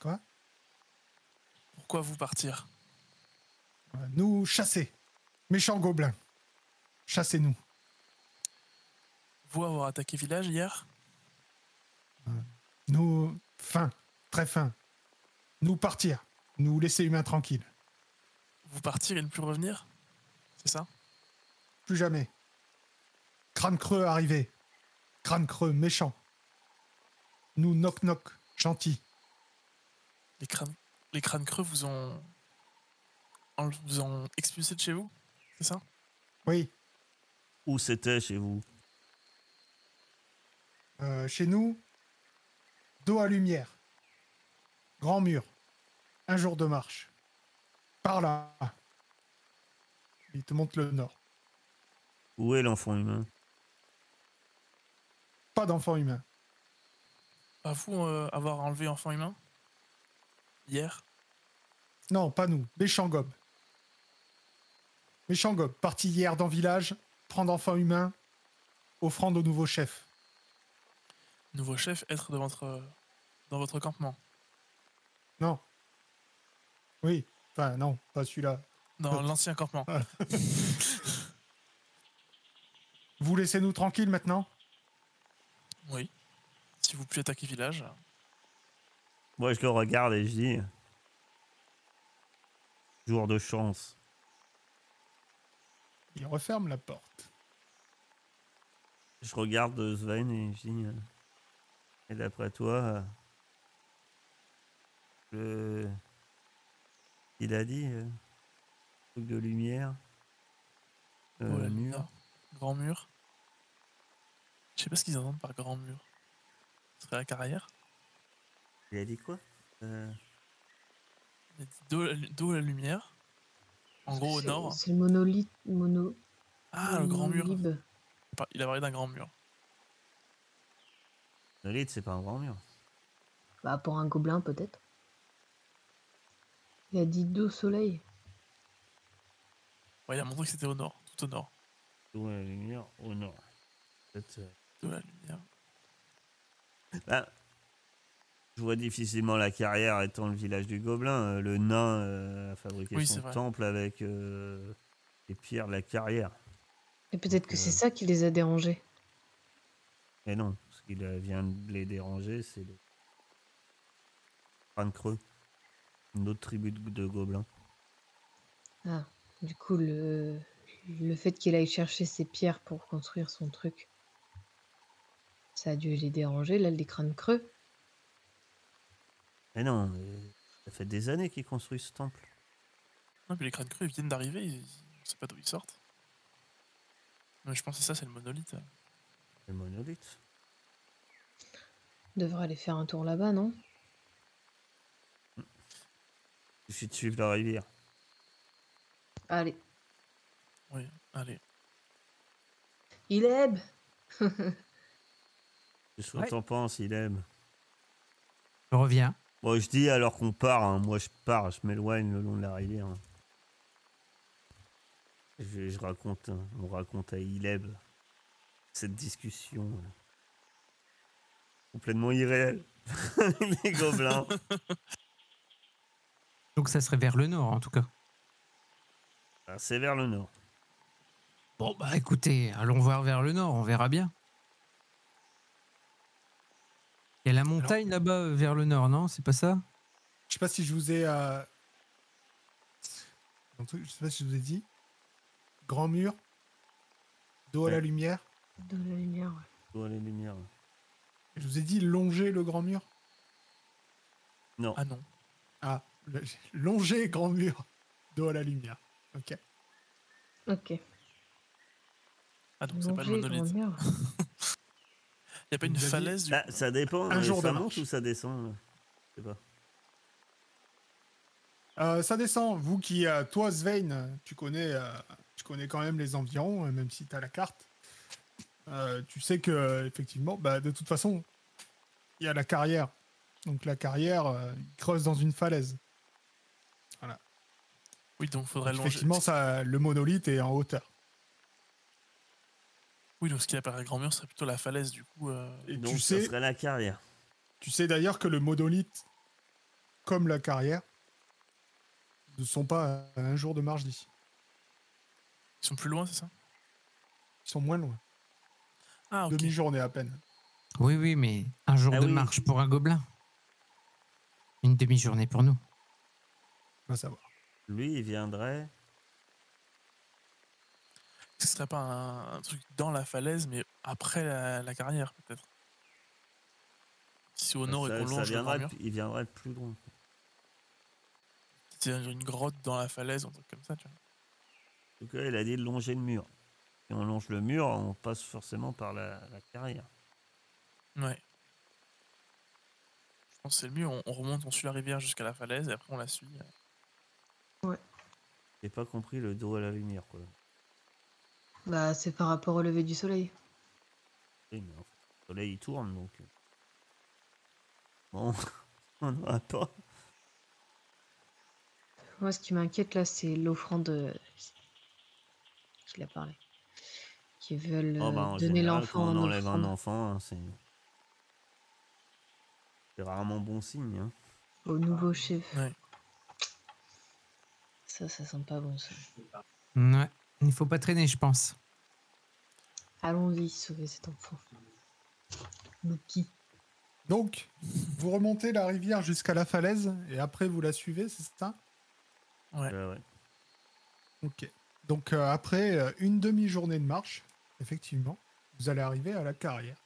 Quoi Pourquoi vous partir Nous chasser. Méchants gobelins. Chassez-nous. Vous avoir attaqué village hier Nous, fin, très fin. Nous partir. Nous laisser humains tranquilles. Vous partir et ne plus revenir C'est ça? Plus jamais. Crâne creux arrivé. Crâne creux méchant. Nous knock knock, gentils. les crânes, les crânes creux vous ont, vous ont expulsé de chez vous C'est ça? Oui, Où c'était chez vous euh, chez nous, dos à lumière. Grand mur. Un jour de marche. Par là. Il te montre le nord. Où est l'enfant humain Pas d'enfant humain. À vous euh, avoir enlevé enfant humain Hier Non, pas nous. Méchant gob. Méchant gob. Parti hier dans village, prendre enfant humain, offrande au nouveau chef. Nouveau chef, être dans votre, dans votre campement. Non. Oui. Enfin, non, pas celui-là. Dans l'ancien campement. <laughs> Vous laissez-nous tranquilles maintenant? Oui. Si vous plus attaquer village. Moi, je le regarde et je dis. Jour de chance. Il referme la porte. Je regarde Sven et je dis. euh, Et d'après toi. euh, Le. Il a dit. euh, Truc de lumière. euh, mur. Grand mur. Je sais pas ce qu'ils entendent par grand mur. Ce serait la carrière Il a dit quoi Euh, Il a dit d'eau la lumière? En gros, au nord. C'est le monolithe. Mono, Ah, le grand mur. Il a parlé d'un grand mur. Le lit, c'est pas un grand mur. Bah, pour un gobelin, peut-être. Il a dit deux soleils. Ouais, il a montré que c'était au nord, tout au nord. Où est la lumière Au nord. Peut-être, euh, De la lumière. Ben, je vois difficilement la carrière étant le village du Gobelin. Euh, Le nain euh, a fabriqué Oui, son temple avec euh, les pierres de la carrière. Et peut-être que Euh. c'est ça qui les a dérangés. Mais non, ce qui vient de les déranger, c'est le crâne creux. Une autre tribu de, de gobelins. Ah, du coup, le, le fait qu'il aille chercher ses pierres pour construire son truc, ça a dû les déranger. Là, les crânes creux. Mais non, mais ça fait des années qu'ils construisent ce temple. Non, puis les crânes creux, ils viennent d'arriver, ils... on sait pas d'où ils sortent. Mais je pense que ça, c'est le monolithe. Le monolithe. On devrait aller faire un tour là-bas, non? Il suffit de suivre la rivière. Allez. Oui, allez. Il aime Qu'est-ce que Ouais. t'en penses, il aime? Je reviens. Moi, je dis alors qu'on part. hein. Moi, je pars, je m'éloigne le long de la rivière. hein. Je, je raconte, hein, on raconte à Ileb cette discussion complètement irréelle. Les <laughs> gobelins. <laughs> Donc ça serait vers le nord en tout cas. Ah, C'est vers le nord. Bon bah écoutez, allons voir vers le nord, on verra bien. Il y a la montagne là-bas euh, vers le nord, non? C'est pas ça? Je sais pas si je vous ai. euh, je sais pas si je vous ai dit. Grand mur. Dos à la lumière. De la lumière, ouais. Où est les lumières Je vous ai dit longer le grand mur? Non. Ah non. Ah, le- <laughs> longer grand mur. Dos à la lumière. Ok. Ok. Ah donc c'est pas le monolithe. <laughs> a pas une falaise du Ah, ça dépend. Un jour de ça monte ou ça descend là Je sais pas. Euh, ça descend. Vous qui, euh, toi, Svein, tu connais, euh, tu connais quand même les environs, même si tu as la carte. Euh, tu sais que, effectivement, bah, de toute façon, il y a la carrière. Donc la carrière, euh, il creuse dans une falaise. Oui, donc faudrait Donc, longer. effectivement, ça, le monolithe est en hauteur. Oui, donc ce qui apparaît grand mur serait plutôt la falaise du coup. euh, Et Donc, tu ça sais, serait la carrière. tu sais d'ailleurs que le monolithe, comme la carrière, ne sont pas à un jour de marche d'ici. Ils sont plus loin, c'est ça? Ils sont moins loin. Ah. Demi-journée à peine. Oui, oui, mais un jour Ah de oui. marche pour un gobelin. Une demi-journée pour nous. On va savoir. Lui, il viendrait. Ce serait pas un, un truc dans la falaise, mais après la, la carrière, peut-être. Si au nord ça, et qu'on longe le viendrait, il viendrait plus loin. c'est une grotte dans la falaise, un truc comme ça, tu vois. En tout cas, il a dit de longer le mur. Si on longe le mur, on passe forcément par la, la carrière. Ouais. Je pense que c'est le mieux. On, on remonte, on suit la rivière jusqu'à la falaise et après on la suit. J'ai pas compris le dos à la lumière, quoi. Bah, c'est par rapport au lever du soleil. Oui, mais en fait, le soleil il tourne donc. euh. Bon, <laughs> on n'aura pas. Moi, ce qui m'inquiète là, c'est l'offrande euh, qu'il a parlé. Qui veulent Oh, bah, euh, donner l'enfant on enlève un enfant, hein, c'est. C'est rarement bon signe. Hein. au nouveau chef. Ouais. Ça, ça sent pas bon ça. Ouais. Il faut pas traîner, je pense. Allons-y, sauver cet enfant. Loki. Donc, vous remontez la rivière jusqu'à la falaise et après vous la suivez, c'est ça? Ouais. Euh, ouais. Ok. Donc euh, après euh, une demi-journée de marche, effectivement, vous allez arriver à la carrière.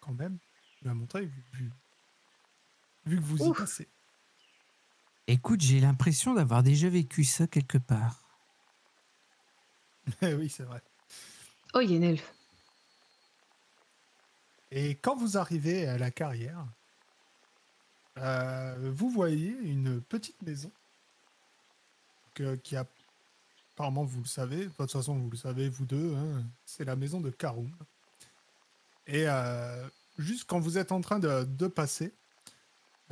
Quand même, je vais montrer vu, vu- vu que vous y passez. Écoute, j'ai l'impression d'avoir déjà vécu ça quelque part. <laughs> Oui, c'est vrai. Oh, il y a une elfe. Et quand vous arrivez à la carrière, euh, vous voyez une petite maison que- qui a, apparemment vous le savez, de toute façon vous le savez vous deux, hein, c'est la maison de Karoum. Et euh, juste quand vous êtes en train de, de passer,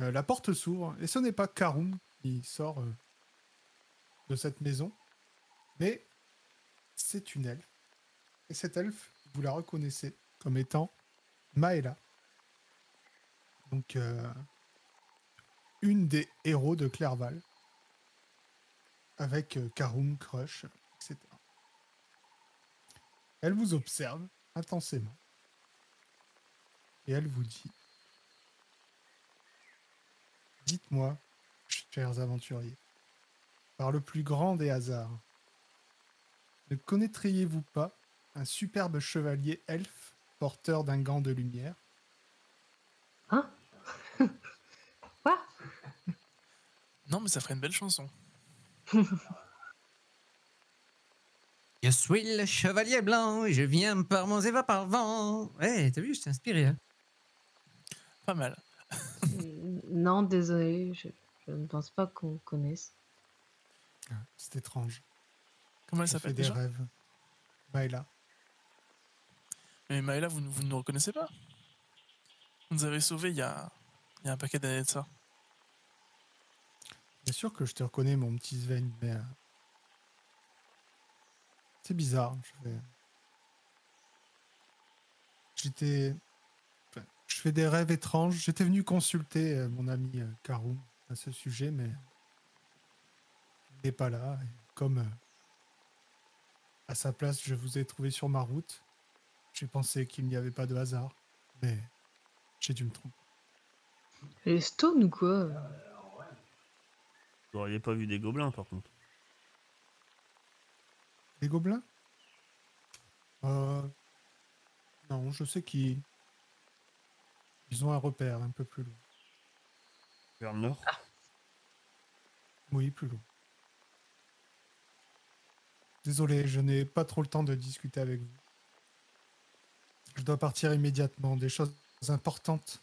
euh, la porte s'ouvre et ce n'est pas Karoum qui sort de cette maison, mais c'est une elfe. Et cette elfe, vous la reconnaissez comme étant Maëla. Donc, euh, une des héros de Clerval. Avec euh, Karum, Crush, etc. Elle vous observe intensément. Et elle vous dit Dites-moi, chers aventuriers, par le plus grand des hasards, ne connaîtriez-vous pas un superbe chevalier elfe porteur d'un gant de lumière? Hein? <laughs> Quoi? Non, mais ça ferait une belle chanson. <laughs> Je suis le chevalier blanc et je viens par mon éva par vent. Ouais, t'as vu, je t'ai inspiré. Hein. Pas mal. N- Non, désolé, je, je ne pense pas qu'on connaisse. C'est étrange. Comment elle s'appelle des rêves. Maëla. Mais Maëla, vous, ne- vous ne nous reconnaissez pas? Vous nous avez sauvés il y a, il y a un paquet d'années de ça. Bien sûr que je te reconnais, mon petit Sven, mais. euh, C'est bizarre. Je. J'étais. enfin, je fais des rêves étranges. J'étais venu consulter euh, mon ami euh, Karoum à ce sujet, mais. Il n'est pas là. et comme. À sa place, je vous ai trouvé sur ma route. J'ai pensé qu'il n'y avait pas de hasard, mais. J'ai dû me tromper. Les stone ou quoi? Vous n'auriez pas vu des gobelins par contre. Des gobelins? Euh. Non, je sais qu'ils. Ils ont un repère un peu plus loin. Vers le nord? Oui, plus loin. Désolé, je n'ai pas trop le temps de discuter avec vous. Je dois partir immédiatement. Des choses importantes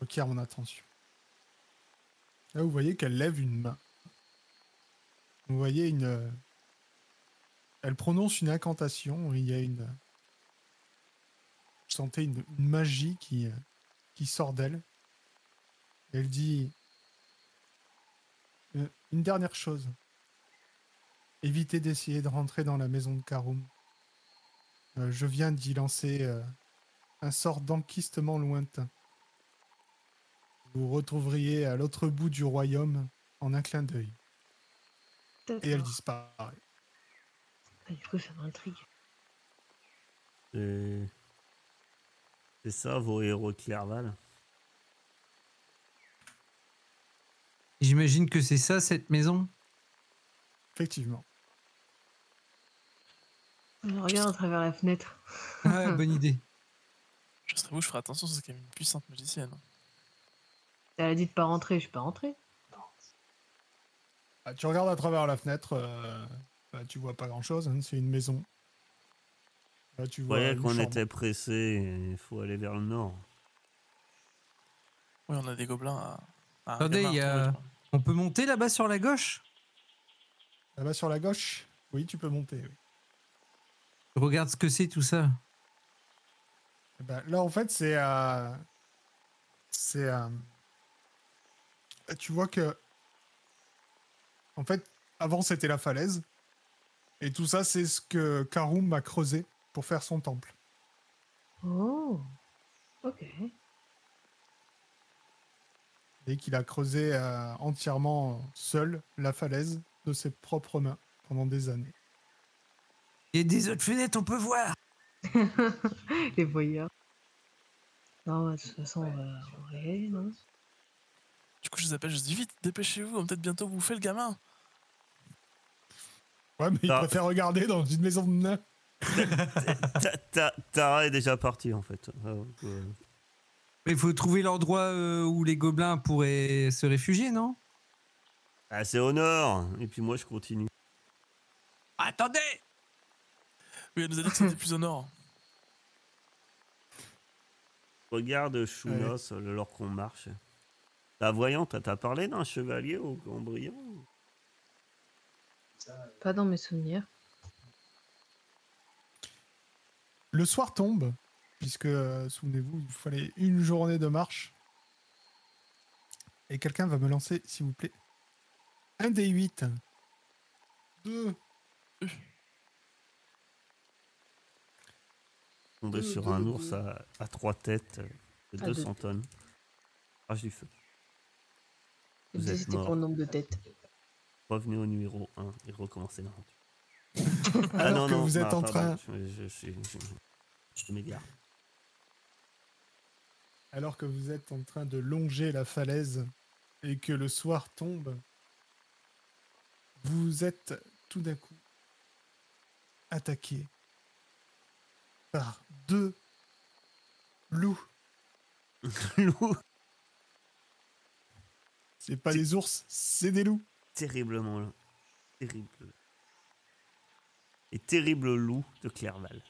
requièrent mon attention. Là, vous voyez qu'elle lève une main. Vous voyez une. Elle prononce une incantation. Il y a une. Je sentais une, une magie qui, qui sort d'elle. Elle dit euh, Une dernière chose. Évitez d'essayer de rentrer dans la maison de Karum. Euh, je viens d'y lancer euh, un sort d'enquistement lointain. Vous retrouveriez à l'autre bout du royaume en un clin d'œil. Et elle disparaît. Ah, du coup, ça m'intrigue. C'est c'est ça vos héros de Clerval? J'imagine que c'est ça, cette maison? Effectivement. Je regarde à travers la fenêtre. Ah, bonne <laughs> idée. Je serais vous, je ferai attention, c'est quand même une puissante magicienne. Elle a dit de pas rentrer, je suis pas rentrée. Ah, tu regardes à travers la fenêtre, euh, bah, tu vois pas grand chose, c'est une maison. Là, tu vois voyez une qu'on était pressé, il faut aller vers le nord. Oui, on a des gobelins à. à Attendez, il y a-. On peut monter là-bas sur la gauche? Là-bas sur la gauche? Oui, tu peux monter. oui. Regarde ce que c'est tout ça. Eh ben, là, en fait, c'est. euh, c'est. euh, tu vois que. En fait, avant, c'était la falaise. Et tout ça, c'est ce que Karum a creusé pour faire son temple. Oh. Ok. Et qu'il a creusé euh, entièrement seul la falaise de ses propres mains pendant des années. Il y a des autres fenêtres, on peut voir. <laughs> Les voyeurs. Non, bah, de toute façon, on va on va y aller, non? Du coup, je les appelle, je dis vite, dépêchez-vous, on va peut-être bientôt bouffer le gamin. Ouais, mais il Ah. préfère regarder dans une maison de nains. Ta- ta- Tara est déjà partie en fait. Ah. Il faut trouver l'endroit euh, où les gobelins pourraient se réfugier, non? Ah, c'est au nord Et puis moi je continue. Attendez Oui, elle nous a dit que c'était plus au nord. Regarde Chounos, alors qu'on marche. La voyante, t'as parlé d'un chevalier au Cambrian Pas dans mes souvenirs. Le soir tombe, puisque, euh, souvenez-vous, il fallait une journée de marche. Et quelqu'un va me lancer, s'il vous plaît, un des 8. Deux. Tombé Deux, sur un ours à, à trois têtes euh, de À 200 tonnes. Crache du feu. Vous êtes mort. pour le nombre de têtes. Revenez au numéro 1 et recommencez l'aventure. <laughs> Alors que vous êtes en pardon, train, Je, je, suis- je, je m'égare. alors que vous êtes en train de longer la falaise et que le soir tombe, vous êtes tout d'un coup attaqué par deux loups. <laughs> Loup C'est pas des ours, c'est des loups. terriblement là. Terrible. Et terrible loup de Clerval.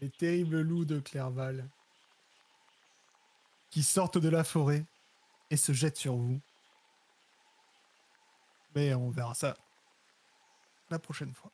les terribles loups de Clerval qui sortent de la forêt et se jettent sur vous. Mais on verra ça la prochaine fois.